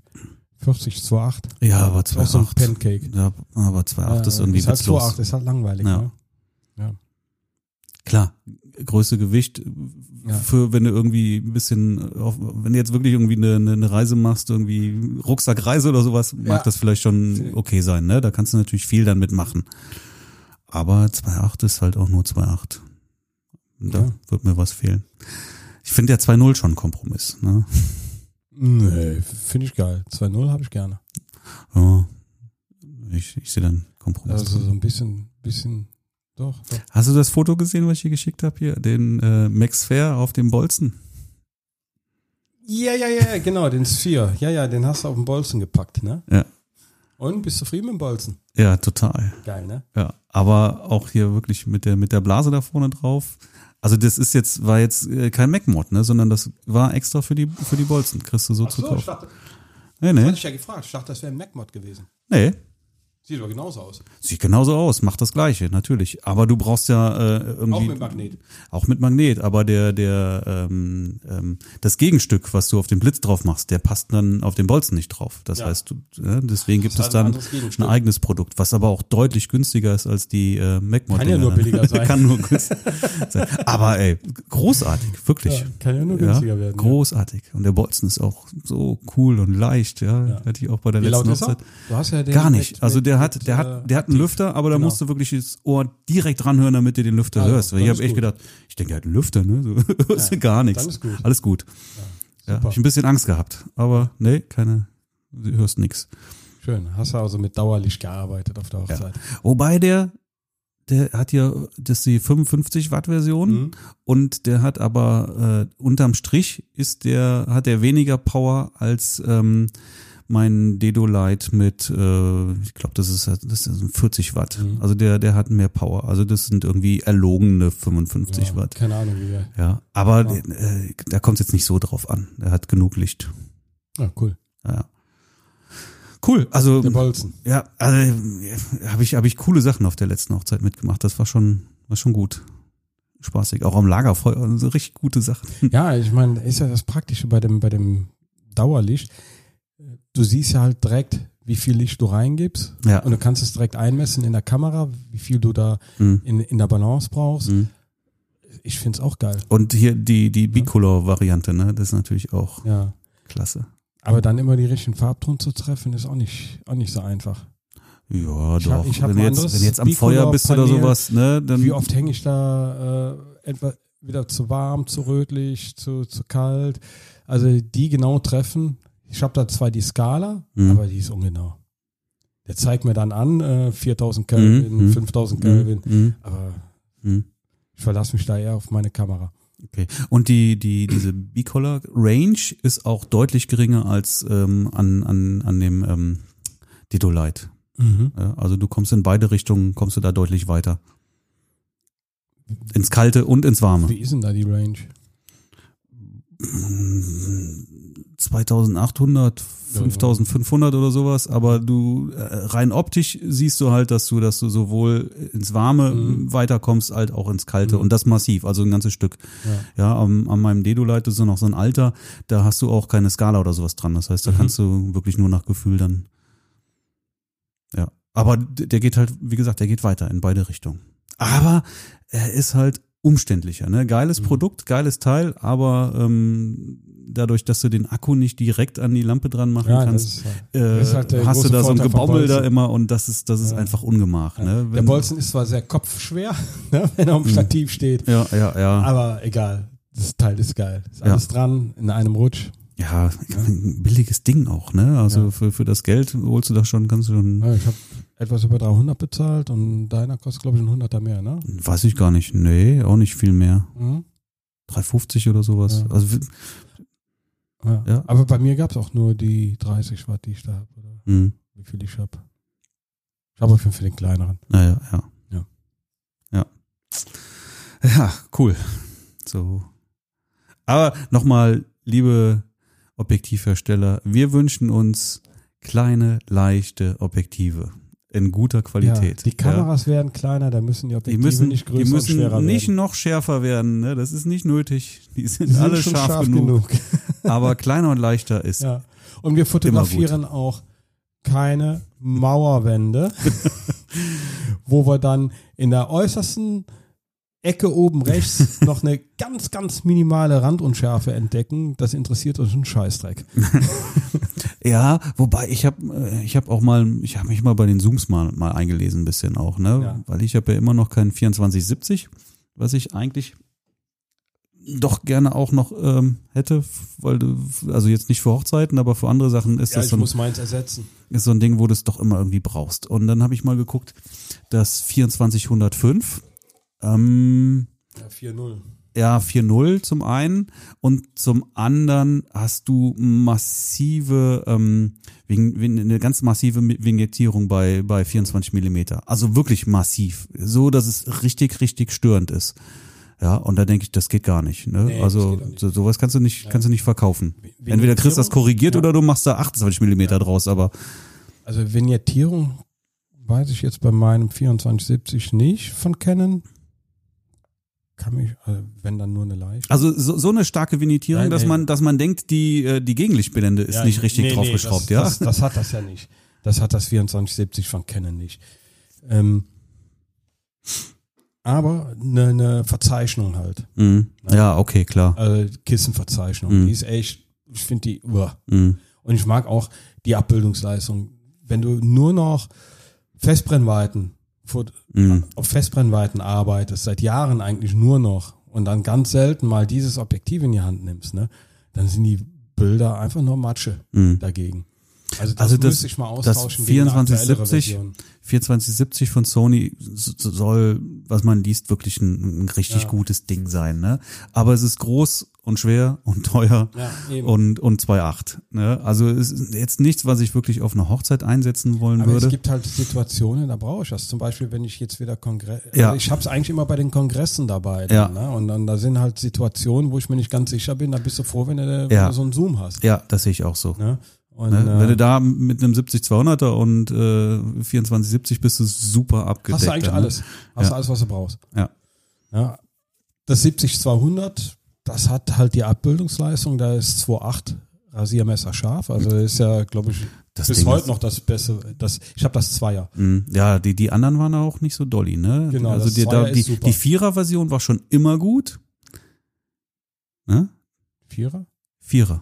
40 2.8. ja, aber Ist auch so ein 2.8. Pancake. Ja, aber 2.8 ist irgendwie ist halt witzlos. 2.8, ist halt langweilig. Ja. Ne? Klar, Größe, Gewicht, Ja. für wenn du irgendwie ein bisschen, auf, wenn du jetzt wirklich irgendwie eine, eine Reise machst, irgendwie Rucksackreise oder sowas, mag Ja. das vielleicht schon okay sein, ne? Da kannst du natürlich viel dann mitmachen. Aber 2.8 ist halt auch nur 2.8. Und Da Ja. wird mir was fehlen. Ich finde der 2.0 schon Kompromiss, ne? Nee, finde ich geil. 2.0 habe ich gerne. Ja. Ich, ich sehe dann Kompromiss. Also so ein bisschen, bisschen, doch, doch. Hast du das Foto gesehen, was ich dir geschickt habe hier? Den äh, Max Fair auf dem Bolzen? Ja, ja, ja, genau, den Sphere. Ja, ja, den hast du auf den Bolzen gepackt, ne? Ja. Und bist du zufrieden mit dem Bolzen? Ja, total. Geil, ne? Ja, aber auch hier wirklich mit der mit der Blase da vorne drauf. Also das ist jetzt war jetzt äh, kein Mac-Mod, ne, sondern das war extra für die für die Bolzen. Kriegst du so zu ich kaufen. dachte, Nee, das nee, hatte ich ja gefragt. Ich dachte, das wäre ein Mac-Mod gewesen. nee. Sieht aber genauso aus. Sieht genauso aus, macht das gleiche, natürlich. Aber du brauchst ja äh, irgendwie Auch mit Magnet. Auch mit Magnet, aber der, der, ähm, ähm, das Gegenstück, was du auf den Blitz drauf machst, der passt dann auf den Bolzen nicht drauf. Das Ja. heißt, du, ja, deswegen gibt ist es halt ein dann ein Gegenstück. eigenes Produkt, was aber auch deutlich günstiger ist als die äh, Mac-Modelle. Kann ja nur billiger sein. Kann nur günstiger sein. Aber ey, großartig, wirklich. Ja, kann ja nur günstiger werden. ja. Großartig. Und der Bolzen ist auch so cool und leicht, ja. Hatte ich auch bei der Wie letzten? Hochzeit. Du hast ja den Gar nicht. Also mit- der hat, der hat, der hat einen Lüfter, aber da Genau. musst du wirklich das Ohr direkt ranhören, damit du den Lüfter Also, hörst. Weil ich habe echt gedacht, ich denke, der hat einen Lüfter, ne? So Ja, gar nichts. ist gut. Alles gut. Ja, super. hab ich ein bisschen Angst gehabt, aber nee, keine, du hörst nix. Schön. Hast du also mit Dauerlicht gearbeitet auf der Hochzeit. Wobei der, der hat ja, das ist die 55 Watt Version Mhm. und der hat aber äh, unterm Strich ist der, hat der weniger Power als ähm, mein Dedo Lite mit, äh, ich glaube, das ist das ist 40 Watt. Mhm. Also der, der hat mehr Power. Also das sind irgendwie erlogene 55 Ja, Watt. Keine Ahnung, wie wir. Ja, aber Ja. äh, da kommt es jetzt nicht so drauf an. Er hat genug Licht. Ja, cool. Ja. Cool, also Der Bolzen. ja, also, habe ich habe ich coole Sachen auf der letzten Hochzeit mitgemacht. Das war schon war schon gut. Spaßig, auch am Lagerfeuer, also richtig gute Sachen. Ja, ich meine, ist ja das Praktische bei dem, bei dem Dauerlicht. Du siehst ja halt direkt, wie viel Licht du reingibst. Ja. Und du kannst es direkt einmessen in der Kamera, wie viel du da Mhm. in, in der Balance brauchst. Mhm. Ich find's auch geil. Und hier die die Bicolor-Variante, ne, das ist natürlich auch Ja. klasse. Aber dann immer die richtigen Farbton zu treffen, ist auch nicht, auch nicht so einfach. Ja, Ich doch. hab- ich hab wenn, du ein jetzt, wenn jetzt am Feuer bist oder sowas, ne, dann Wie oft hänge ich da äh, etwa wieder zu warm, zu rötlich, zu, zu kalt? Also die genau treffen. Ich habe da zwar die Skala, Mhm. aber die ist ungenau. Der zeigt mir dann an, äh, 4000 Kelvin, Mhm. 5000 Kelvin, Mhm. aber Mhm. ich verlasse mich da eher auf meine Kamera. Okay. Und die, die, diese B-Collar Range ist auch deutlich geringer als ähm, an, an, an dem ähm, Didolite. Mhm. Also du kommst in beide Richtungen, kommst du da deutlich weiter. Ins Kalte und ins Warme. Wie ist denn da die Range? 2800, 5500 oder sowas, aber du äh, rein optisch siehst du halt, dass du, dass du sowohl ins Warme Mhm. weiterkommst, als auch ins Kalte Mhm. und das massiv, also ein ganzes Stück. Ja. Ja, am, an meinem Dedolite ist noch so ein Alter, da hast du auch keine Skala oder sowas dran. Das heißt, da Mhm. kannst du wirklich nur nach Gefühl dann. Ja. Aber der geht halt, wie gesagt, der geht weiter in beide Richtungen. Aber er ist halt umständlicher, ne? Geiles Mhm. Produkt, geiles Teil, aber ähm, dadurch, dass du den Akku nicht direkt an die Lampe dran machen Ja, kannst, ist, äh, halt hast du da so ein Gebaumel da immer und das ist, das ist Ja. einfach Ungemach, ne? der Bolzen ist zwar sehr kopfschwer, ne, wenn er am Stativ steht, Ja, ja, ja. aber egal. Das Teil ist geil. Ist alles dran in einem Rutsch. Ja, ein billiges Ding auch, ne? Also Ja. für, für das Geld holst du das schon, kannst du schon, Ja, ich habe etwas über 300 bezahlt und deiner kostet glaube ich ein 100er mehr, ne? weiß ich gar nicht. Nee, auch nicht viel mehr. Mhm. 350 oder sowas. Ja. Also, Ja. Ja. Aber bei mir gab es auch nur die 30 Watt, die ich da habe. Oder mh, wie viel ich habe. Ich habe auf jeden Fall den kleineren. naja, ja. Ja. Ja. Ja, cool. So. Aber nochmal, liebe Objektivhersteller, wir wünschen uns kleine, leichte Objektive in guter Qualität. Ja, die Kameras werden kleiner, da müssen die Die Objektive müssen, nicht größer die und schwerer müssen nicht werden. noch schärfer werden, ne? Das ist nicht nötig. Die sind, Die sind alle schon scharf, genug. genug. Aber kleiner und leichter ist. Ja. Und wir fotografieren auch keine Mauerwände, wo wir dann in der äußersten Ecke oben rechts noch eine ganz, ganz minimale Randunschärfe entdecken. Das interessiert uns einen Scheißdreck. Ja, wobei ich habe ich habe auch mal ich habe mich mal bei den Zooms mal mal eingelesen ein bisschen auch, ne? Ja. Weil ich habe ja immer noch keinen 2470, was ich eigentlich doch gerne auch noch ähm, hätte, weil du also jetzt nicht für Hochzeiten, aber für andere Sachen ist Ja, das so ein, muss meins ersetzen. ist so ein Ding, wo du es doch immer irgendwie brauchst. Und dann habe ich mal geguckt, das 2405 ähm, Ja, 4-0. ja, 4.0 zum einen und zum anderen hast du massive, ähm, wegen, wegen, eine ganz massive Vignettierung bei, bei 24 Millimeter. Also wirklich massiv. So, dass es richtig, richtig störend ist. Ja, und da denke ich, das geht gar nicht. Ne? Nee, also nicht. so, sowas kannst du nicht, kannst du nicht verkaufen. Vignettierung? Entweder kriegst du das korrigiert Ja. oder du machst da 28 Millimeter draus, aber Also Vignettierung weiß ich jetzt bei meinem 2470 nicht von Canon. Kann mich, also wenn dann nur eine leichte. also so, so eine starke Vignettierung, Nein, dass nee. man, dass man denkt, die, äh, die Gegenlichtblende ist Ja, nicht richtig nee, draufgeschraubt, ja? Das, das hat das ja nicht. Das hat das 2470 von Canon nicht. Ähm, aber eine, eine Verzeichnung halt. Mhm. Ja, okay, klar. Also Kissenverzeichnung. Mhm. Die ist echt, ich finde die, uah. Mhm. und ich mag auch die Abbildungsleistung. Wenn du nur noch Festbrennweiten, Mhm. auf Festbrennweiten arbeitest, seit Jahren eigentlich nur noch und dann ganz selten mal dieses Objektiv in die Hand nimmst, ne, dann sind die Bilder einfach nur Matsche Mhm. dagegen. Also das, Also das- müsste ich mal das austauschen aktuellere 2470 Version. 2470 von Sony soll, was man liest, wirklich ein, ein richtig Ja. gutes Ding sein, ne? Aber es ist groß und schwer und teuer Ja, und und 2,8, ne? Also es ist jetzt nichts, was ich wirklich auf eine Hochzeit einsetzen wollen Aber würde. es gibt halt Situationen, da brauche ich das. Zum Beispiel, wenn ich jetzt wieder Kongress, Ja. also ich habe es eigentlich immer bei den Kongressen dabei. Ja. Dann, ne? Und dann da sind halt Situationen, wo ich mir nicht ganz sicher bin. Da bist du froh, wenn du, wenn Ja. du so einen Zoom hast. ja, das sehe ich auch so. Ne? Und, Ne? äh, Wenn du da mit einem 70-200er und äh, 2470 bist du super abgedeckt. hast du eigentlich dann, ne? alles. Hast Ja. du alles, was du brauchst. Ja. ja. Das 70-200, das hat halt die Abbildungsleistung. Da ist 2.8 Rasiermesser scharf. Also ist ja, glaube ich, Das bis Ding heute noch das Beste. Das, ich habe das Zweier. Mhm. Ja, die, die anderen waren auch nicht so dolly, ne? Genau, also das die, da, die, die Vierer-Version war schon immer gut. Ne? Vierer? Vierer.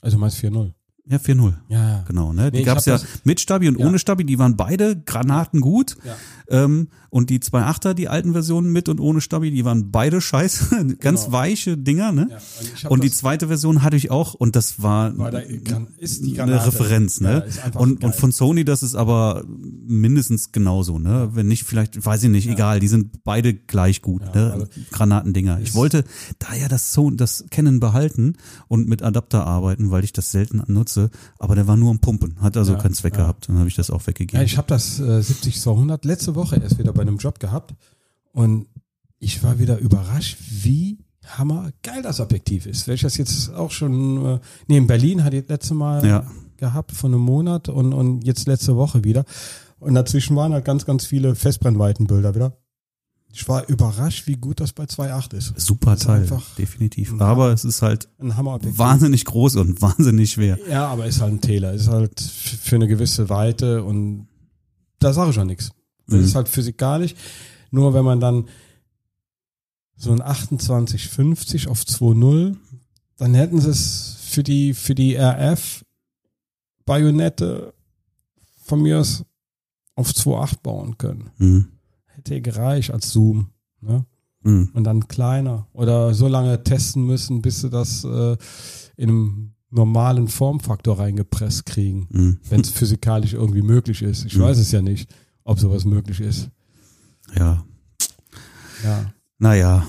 Also meinst 4.0. Ja, 4-0. Ja, ja. Genau, ne? Die Nee, gab's ja das- mit Stabi und Ja. ohne Stabi, die waren beide Granaten gut. Ja. Ähm, und die 2.8er, die alten Versionen mit und ohne Stabi, die waren beide scheiße. Ganz Genau. weiche Dinger, ne? Ja, und hab Und die zweite Version hatte ich auch und das war, War da, eine. Referenz, ne? Ja, und, geil. und von Sony, das ist aber mindestens genauso, ne? Wenn nicht, vielleicht, weiß ich nicht, egal, die sind beide gleich gut, ne? also Granatendinger. Ich wollte da ja das Sony, das Canon behalten und mit Adapter arbeiten, weil ich das selten nutze, aber der war nur am Pumpen, hat also Ja, keinen Zweck ja. gehabt, dann habe ich das auch Ja, weggegeben. ich habe das äh, 70-200 letzte Woche erst wieder bei einem Job gehabt und ich war wieder überrascht, wie hammer geil das Objektiv ist. Welches jetzt auch schon, äh, nee, in Berlin hatte ich letzte Mal Ja. gehabt von einem Monat und, und jetzt letzte Woche wieder. Und dazwischen waren halt ganz, ganz viele Festbrennweitenbilder wieder. Ich war überrascht, wie gut das bei 2.8 ist. Super ist Teil, definitiv. ein Aber es ist halt Ein wahnsinnig groß und wahnsinnig schwer. Ja, aber ist halt ein Täler. Ist halt für eine gewisse Weite und da sage ich ja nichts. Das Mhm. ist halt physikalisch. Nur wenn man dann so ein 2850 auf 2.0, dann hätten sie es für die, für die RF Bajonette von mir aus auf 2.8 bauen können. Mhm. Hätte gereicht als Zoom. Ne? Mhm. und dann kleiner oder so lange testen müssen, bis sie das äh, in einem normalen Formfaktor reingepresst kriegen, Mhm. wenn es physikalisch irgendwie möglich ist. Ich Mhm. weiß es ja nicht, ob sowas möglich ist. Ja. Ja, Naja.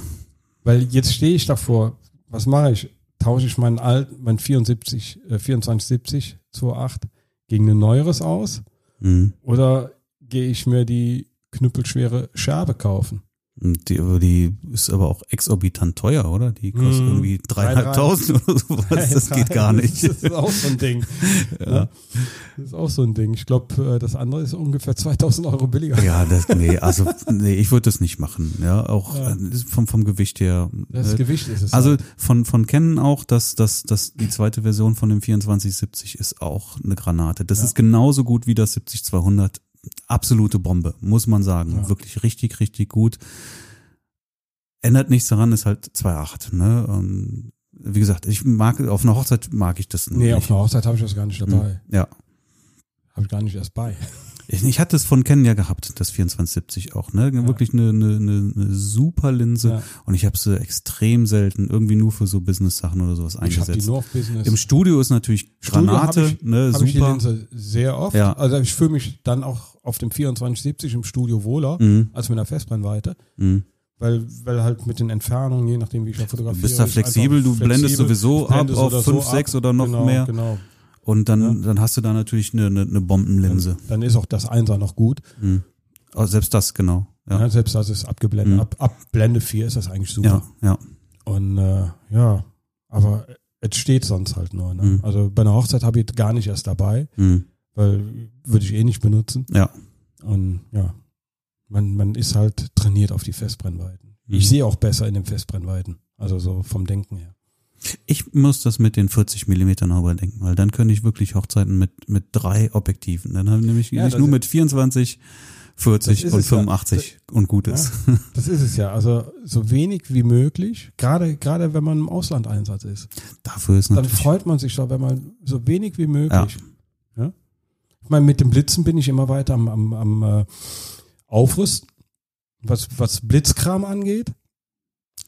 weil jetzt stehe ich davor. Was mache ich? Tausche ich meinen alten, mein 74, äh, 2470 2.8 gegen ein neueres aus Mhm. oder gehe ich mir die knüppelschwere Scherbe kaufen? Die, aber die ist aber auch exorbitant teuer, oder? Die kostet Mhm. irgendwie dreieinhalbtausend oder sowas. Das geht gar nicht. Das ist auch so ein Ding. ja. Das ist auch so ein Ding. Ich glaube, das andere ist ungefähr 2000 Euro billiger. Ja, das, nee, also, nee, ich würde das nicht machen, ja, auch Ja. äh, vom, vom Gewicht her. Das äh, Gewicht ist es. also halt. von, von Canon auch, dass, dass, dass die zweite Version von dem 2470 ist auch eine Granate. Das Ja. ist genauso gut wie das 70-200. Absolute Bombe, muss man sagen. Ja. Wirklich richtig, richtig gut. Ändert nichts daran, ist halt 2.8, ne? Und wie gesagt, ich mag, auf einer Hochzeit mag ich das nee, nicht. auf einer Hochzeit habe ich das gar nicht dabei. ja. Habe ich gar nicht erst bei. Ich, ich hatte es von Canon ja gehabt, das 2470 auch, ne? Wirklich eine, eine, eine, super Linse. Ja. Und ich habe sie extrem selten irgendwie nur für so Business-Sachen oder sowas Ich habe die eingesetzt. nur auf Business. Im Studio ist natürlich Granate, ich- ne, habe ich die super. Linse sehr oft. Ja. Also ich fühle mich dann auch auf dem 2470 im Studio wohler Mhm. als mit einer Festbrennweite. Mhm. Weil, weil halt mit den Entfernungen, je nachdem wie ich da fotografiere. Du bist da flexibel, du blendest flexibel. sowieso Ich blende ab so auf oder so 5, ab. 6 oder noch genau, mehr. Genau. Und dann, dann hast du da natürlich eine, eine, eine Bombenlinse. Dann ist auch das Einser noch gut. Mhm. Also selbst das, genau. Ja. Ja, selbst das ist abgeblendet. Mhm. Ab, ab Blende 4 ist das eigentlich super. ja, ja. Und äh, ja, aber es steht sonst halt nur. Ne? Mhm. Also bei einer Hochzeit habe ich gar nicht erst dabei, Mhm. weil würde ich eh nicht benutzen. Ja. Und ja, man, man ist halt trainiert auf die Festbrennweiten. Mhm. Ich sehe auch besser in den Festbrennweiten. Also so vom Denken her. Ich muss das mit den 40 Millimetern auch überdenken, weil dann könnte ich wirklich Hochzeiten mit, mit drei Objektiven. Dann habe ich nämlich Ja, nicht nur mit 24, 40 Das ist und es ja. 85 und gut Ja. ist. Das ist es ja. Also so wenig wie möglich, gerade gerade wenn man im Auslandeinsatz ist. Dafür ist Dann freut man sich doch, wenn man so wenig wie möglich. Ja. Ich meine, mit dem Blitzen bin ich immer weiter am, am, am äh, Aufrüsten, was, was Blitzkram angeht.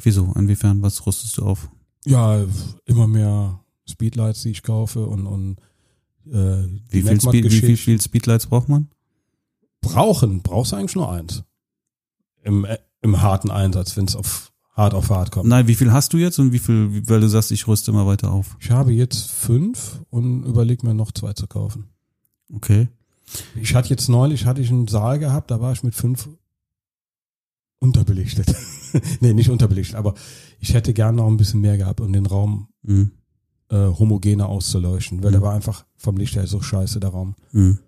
Wieso? Inwiefern? Was rüstest du auf? Ja, immer mehr Speedlights, die ich kaufe und, und äh, Wie viel, Speed, wie, Netmark-Geschichten. viel Speedlights braucht man? brauchen, brauchst du eigentlich nur eins. Im, im harten Einsatz, wenn es auf hart auf hart kommt. Nein, wie viel hast du jetzt und wie viel, weil du sagst, ich rüste immer weiter auf? Ich habe jetzt fünf und überlege mir noch zwei zu kaufen. Okay. Ich hatte jetzt neulich, hatte ich einen Saal gehabt, da war ich mit fünf unterbelichtet. nee, nicht unterbelichtet, aber ich hätte gern noch ein bisschen mehr gehabt, um den Raum Mhm. äh, homogener auszuleuchten, weil Mhm. der war einfach vom Licht her so scheiße, der Raum. Mhm.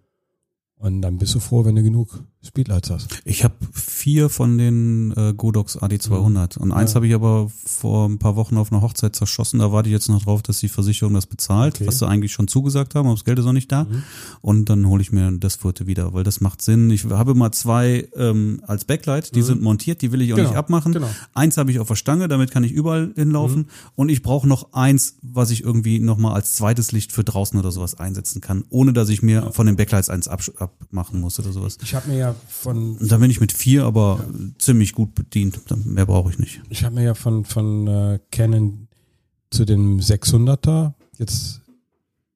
Und dann bist du froh, wenn du genug Speedlights hast. Ich habe vier von den äh, Godox AD200 und eins Ja. habe ich aber vor ein paar Wochen auf einer Hochzeit zerschossen. Da warte ich jetzt noch drauf, dass die Versicherung das bezahlt, Okay. was sie eigentlich schon zugesagt haben, aber das Geld ist noch nicht da. Mhm. Und dann hole ich mir das vierte wieder, weil das macht Sinn. Ich habe mal zwei ähm, als Backlight, die sind montiert, die will ich auch Genau, nicht abmachen. genau. Eins habe ich auf der Stange, damit kann ich überall hinlaufen. Und ich brauche noch eins, was ich irgendwie nochmal als zweites Licht für draußen oder sowas einsetzen kann, ohne dass ich mir von den Backlights eins abmachen muss oder sowas. Ich habe mir ja von da bin ich mit vier aber ziemlich gut bedient. Mehr brauche ich nicht. ich habe mir ja von von äh, Canon zu dem 600er jetzt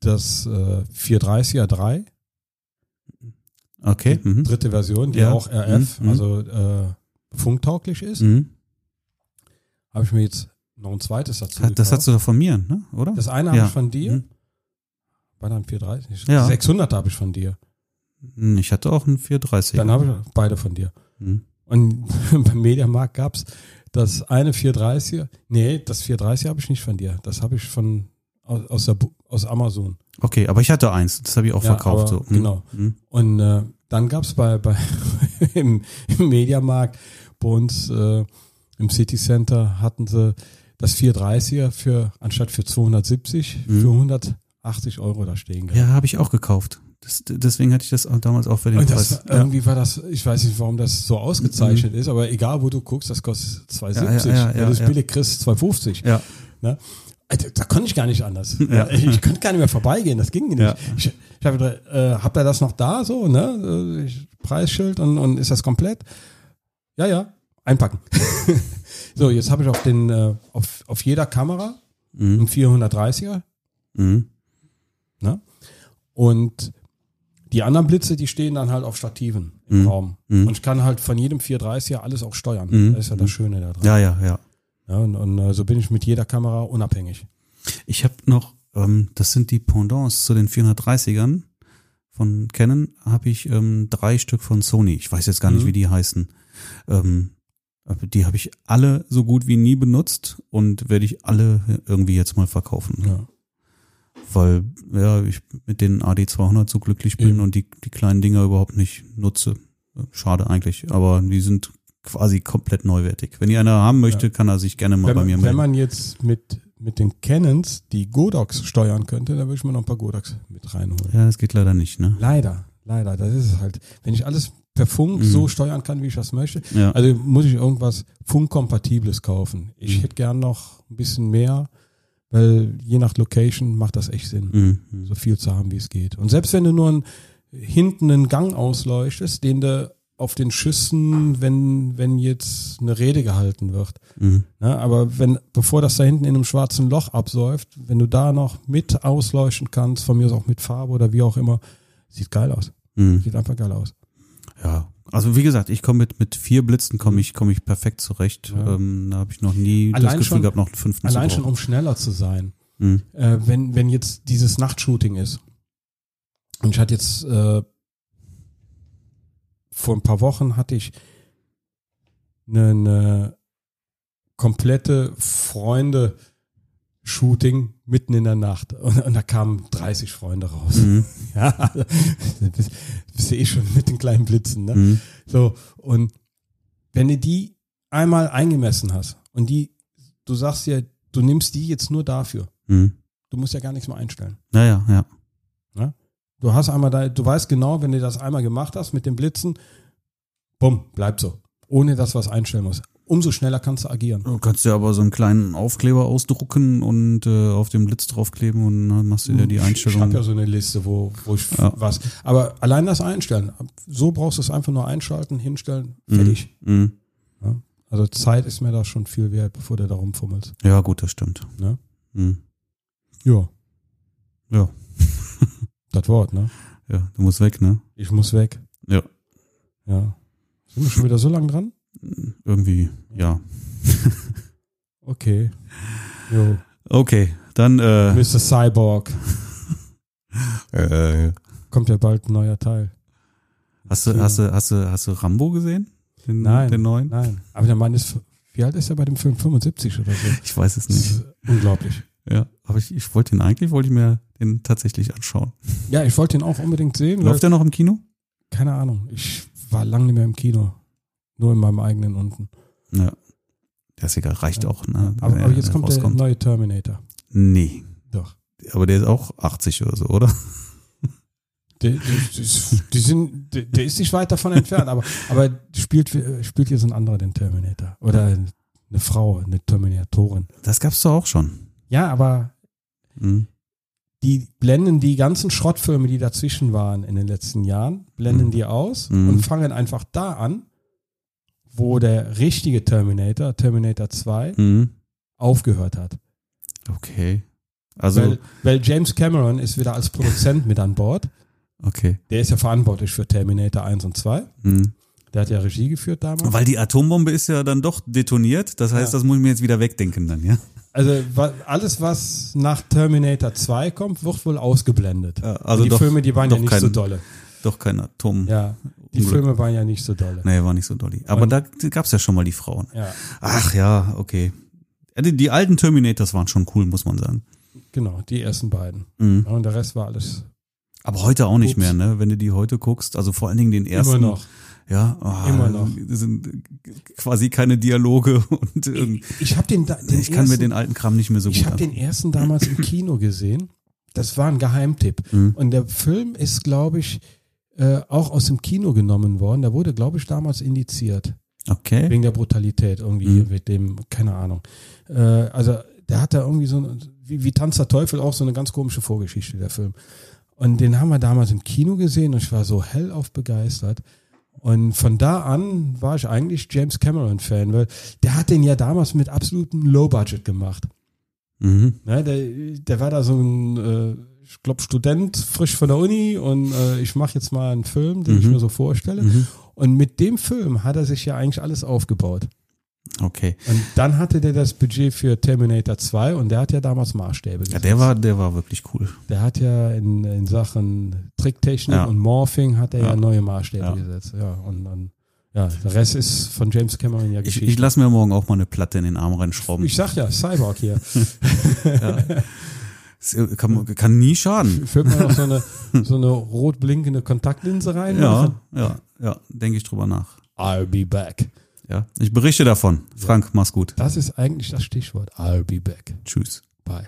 das äh, 430er 3 Okay. Mhm. dritte Version, die Ja. auch RF, Mhm. also äh, funktauglich ist. Mhm. Habe ich mir jetzt noch ein zweites dazu Das gekauft. hast du doch von mir, ne? oder? Das eine habe Ja. ich von dir. Mhm. War dann 430? Ja. 600 habe ich von dir. Hm, Ich hatte auch einen 430. Dann habe ich beide von dir. Mhm. Und beim Mediamarkt gab's das eine 430er. Nee, das 430 habe ich nicht von dir. Das habe ich von aus, aus, der, aus Amazon. Okay, aber ich hatte eins. Das habe ich auch Ja, verkauft. aber so. Mhm. genau. Mhm. Und äh, dann gab's bei, bei im, im Mediamarkt bei uns äh, im City Center hatten sie das 430er für anstatt für 270 Mhm. für 180 Euro da stehen gehabt. Ja, habe ich auch gekauft. Das, deswegen hatte ich das auch damals auch für den Und Preis. das, ja. irgendwie war das, ich weiß nicht, warum das so ausgezeichnet ist, aber egal wo du guckst, das kostet 2,70. Ja, ja, ja, Wenn du es billig kriegst, 2,50. ja. Ne? Alter, da konnte ich gar nicht anders. Ja. Ich konnte gar nicht mehr vorbeigehen, das ging nicht. Ja. Ich, ich habe äh, habt ihr das noch da so, ne? Äh, Ich, Preisschild und, und ist das komplett? Ja, ja, einpacken. so, jetzt habe ich auf den, äh, auf, auf jeder Kamera Mhm. einen 430er Mhm. ne? Und die anderen Blitze, die stehen dann halt auf Stativen im Mhm. Raum. Mhm. Und ich kann halt von jedem 430er alles auch steuern. Mhm. Das ist ja das Schöne da dran. Ja, ja, ja. Ja, und, und äh, so bin ich mit jeder Kamera unabhängig. Ich habe noch, ähm, das sind die Pendants zu den 430ern von Canon, habe ich ähm, drei Stück von Sony. Ich weiß jetzt gar nicht, Mhm. wie die heißen. Ähm, die habe ich alle so gut wie nie benutzt und werde ich alle irgendwie jetzt mal verkaufen. Ja. Weil ja, ich mit den AD200 so glücklich bin Eben. und die, die kleinen Dinger überhaupt nicht nutze. Schade eigentlich, aber die sind quasi komplett neuwertig. Wenn die einer haben möchte, kann er sich gerne mal Wenn, bei mir man- wenn melden. man jetzt mit, mit den Canons die Godox steuern könnte, dann würde ich mir noch ein paar Godox mit reinholen. Ja, das geht leider nicht, ne? Leider, leider, das ist es halt. Wenn ich alles per Funk Mhm. so steuern kann, wie ich das möchte, Ja. also muss ich irgendwas Funkkompatibles kaufen. Ich Mhm. hätte gern noch ein bisschen mehr, weil je nach Location macht das echt Sinn. Mhm. so viel zu haben, wie es geht. Und selbst wenn du nur einen, hinten einen Gang ausleuchtest, den du auf den Schüssen, wenn, wenn jetzt eine Rede gehalten wird. Mhm. Ne? Aber wenn, bevor das da hinten in einem schwarzen Loch absäuft, wenn du da noch mit ausleuchten kannst, von mir aus auch mit Farbe oder wie auch immer, sieht geil aus. Mhm. Sieht einfach geil aus. Ja, also wie gesagt, ich komme mit mit vier Blitzen komme ich komme ich perfekt zurecht. Ja. Ähm, da habe ich noch nie das Allein Gefühl schon- gehabt, noch einen fünften Allein schon, um schneller zu sein. Mhm. äh, wenn, wenn jetzt dieses Nachtshooting ist. Und ich hatte jetzt äh, vor ein paar Wochen hatte ich eine, eine komplette Freunde-Shooting mitten in der Nacht. Und, und da kamen 30 Freunde raus. Mhm. Ja, das, das sehe ich schon mit den kleinen Blitzen. Ne? Mhm. So, und wenn du die einmal eingemessen hast und die, du sagst ja, du nimmst die jetzt nur dafür. Mhm. Du musst ja gar nichts mehr einstellen. Ja, ja, ja. Du hast einmal da, du weißt genau, wenn du das einmal gemacht hast mit den Blitzen, bumm, bleibt so. Ohne dass du was einstellen musst. Umso schneller kannst du agieren. Du kannst dir aber so einen kleinen Aufkleber ausdrucken und äh, auf den Blitz draufkleben und dann machst du dir die Ich Einstellung. habe ja so eine Liste, wo, wo ich Ja. was. Aber allein das Einstellen. So brauchst du es einfach nur einschalten, hinstellen, fertig. Mhm. Ja? Also Zeit ist mir da schon viel wert, bevor du da rumfummelst. Ja, gut, das stimmt. Ne? Mhm. Ja, Ja, das Wort, ne? ja, du musst weg, ne? Ich muss weg. Ja, Ja. Sind wir schon wieder so lang dran? Irgendwie, ja. Okay. Jo. Okay, dann äh, Mr. Cyborg. äh, Kommt ja bald ein neuer Teil. hast du hast du hast du hast du Rambo gesehen? Den, Nein. den neuen? Nein. Aber der Mann ist, wie alt ist er bei dem Film? 75 oder so? Ich weiß es nicht. unglaublich. Ja, aber ich, ich wollte den eigentlich, wollte ich mir den tatsächlich anschauen. Ja, ich wollte ihn auch unbedingt sehen. Läuft der noch im Kino? Keine Ahnung. Ich war lange nicht mehr im Kino. Nur in meinem eigenen unten. Ja. Der ist egal, reicht auch. Ne, Aber, aber er jetzt kommt der rauskommt. neue Terminator. Nee. Doch. Aber der ist auch 80 oder so, oder? Der, der, die, sind, der, der ist nicht weit davon entfernt, aber, aber spielt, spielt hier so ein anderer den Terminator. Oder eine Frau, eine Terminatorin. Das gab's doch auch schon. Ja, aber Hm. die blenden die ganzen Schrottfilme, die dazwischen waren in den letzten Jahren, blenden Mhm. die aus Mhm. und fangen einfach da an, wo der richtige Terminator, Terminator 2, Mhm. aufgehört hat. Okay. Also, weil, weil James Cameron ist wieder als Produzent mit an Bord. okay. Der ist ja verantwortlich für Terminator 1 und 2. Hm. Der hat ja Regie geführt damals. Weil die Atombombe ist ja dann doch detoniert. Das heißt, Ja. das muss ich mir jetzt wieder wegdenken dann, ja? Also alles, was nach Terminator 2 kommt, wird wohl ausgeblendet. Ja, also Und die doch- Filme, die waren ja nicht kein- so dolle. Doch kein Atom. Ja, die Unglück. Filme waren ja nicht so dolle. Nee, war nicht so dolly. Aber Und- da gab's ja schon mal die Frauen. Ja, Ach ja, okay. Die, die alten Terminators waren schon cool, muss man sagen. genau, die ersten beiden. Mhm. Und der Rest war alles Aber heute auch nicht Ups. mehr, ne? Wenn du die heute guckst, also vor allen Dingen den ersten. immer noch. Ja, ah, Immer noch. das sind quasi keine Dialoge und irgendwie. Ich habe den, da- den Ich kann mir ersten, den alten Kram nicht mehr so ich gut habe den ersten damals im Kino gesehen. Das war ein Geheimtipp. Mhm. Und der Film ist, glaube ich, äh, auch aus dem Kino genommen worden. Der wurde, glaube ich, damals indiziert. Okay. Wegen der Brutalität irgendwie Mhm. mit dem, keine Ahnung. Äh, also der hat da irgendwie so, wie, wie Tanz der Teufel auch so eine ganz komische Vorgeschichte, der Film. Und den haben wir damals im Kino gesehen und ich war so hellauf begeistert. Und von da an war ich eigentlich James Cameron-Fan, weil der hat den ja damals mit absolutem Low-Budget gemacht. Mhm. Ne, der, der war da so ein, äh, ich glaube, Student, frisch von der Uni und äh, ich mache jetzt mal einen Film, den ich Mhm. mir so vorstelle. Mhm. Und mit dem Film hat er sich ja eigentlich alles aufgebaut. Okay. Und dann hatte der das Budget für Terminator 2 und der hat ja damals Maßstäbe Ja, gesetzt. der war, der war wirklich cool. Der hat ja in, in Sachen Tricktechnik Ja. und Morphing hat er ja, Ja. neue Maßstäbe Ja. gesetzt. Ja, und dann, ja, der Rest ist von James Cameron ja Ich, Geschichte. ich lasse mir morgen auch mal eine Platte in den Arm reinschrauben. Ich sag ja, Cyborg hier. Äh, kann, kann nie schaden. Füllt man noch so eine, so eine rot blinkende Kontaktlinse rein? Ja, ja, ja, denke ich drüber nach. I'll be back. Ja, ich berichte davon. Frank, mach's gut. Das ist eigentlich das Stichwort. I'll be back. Tschüss. Bye.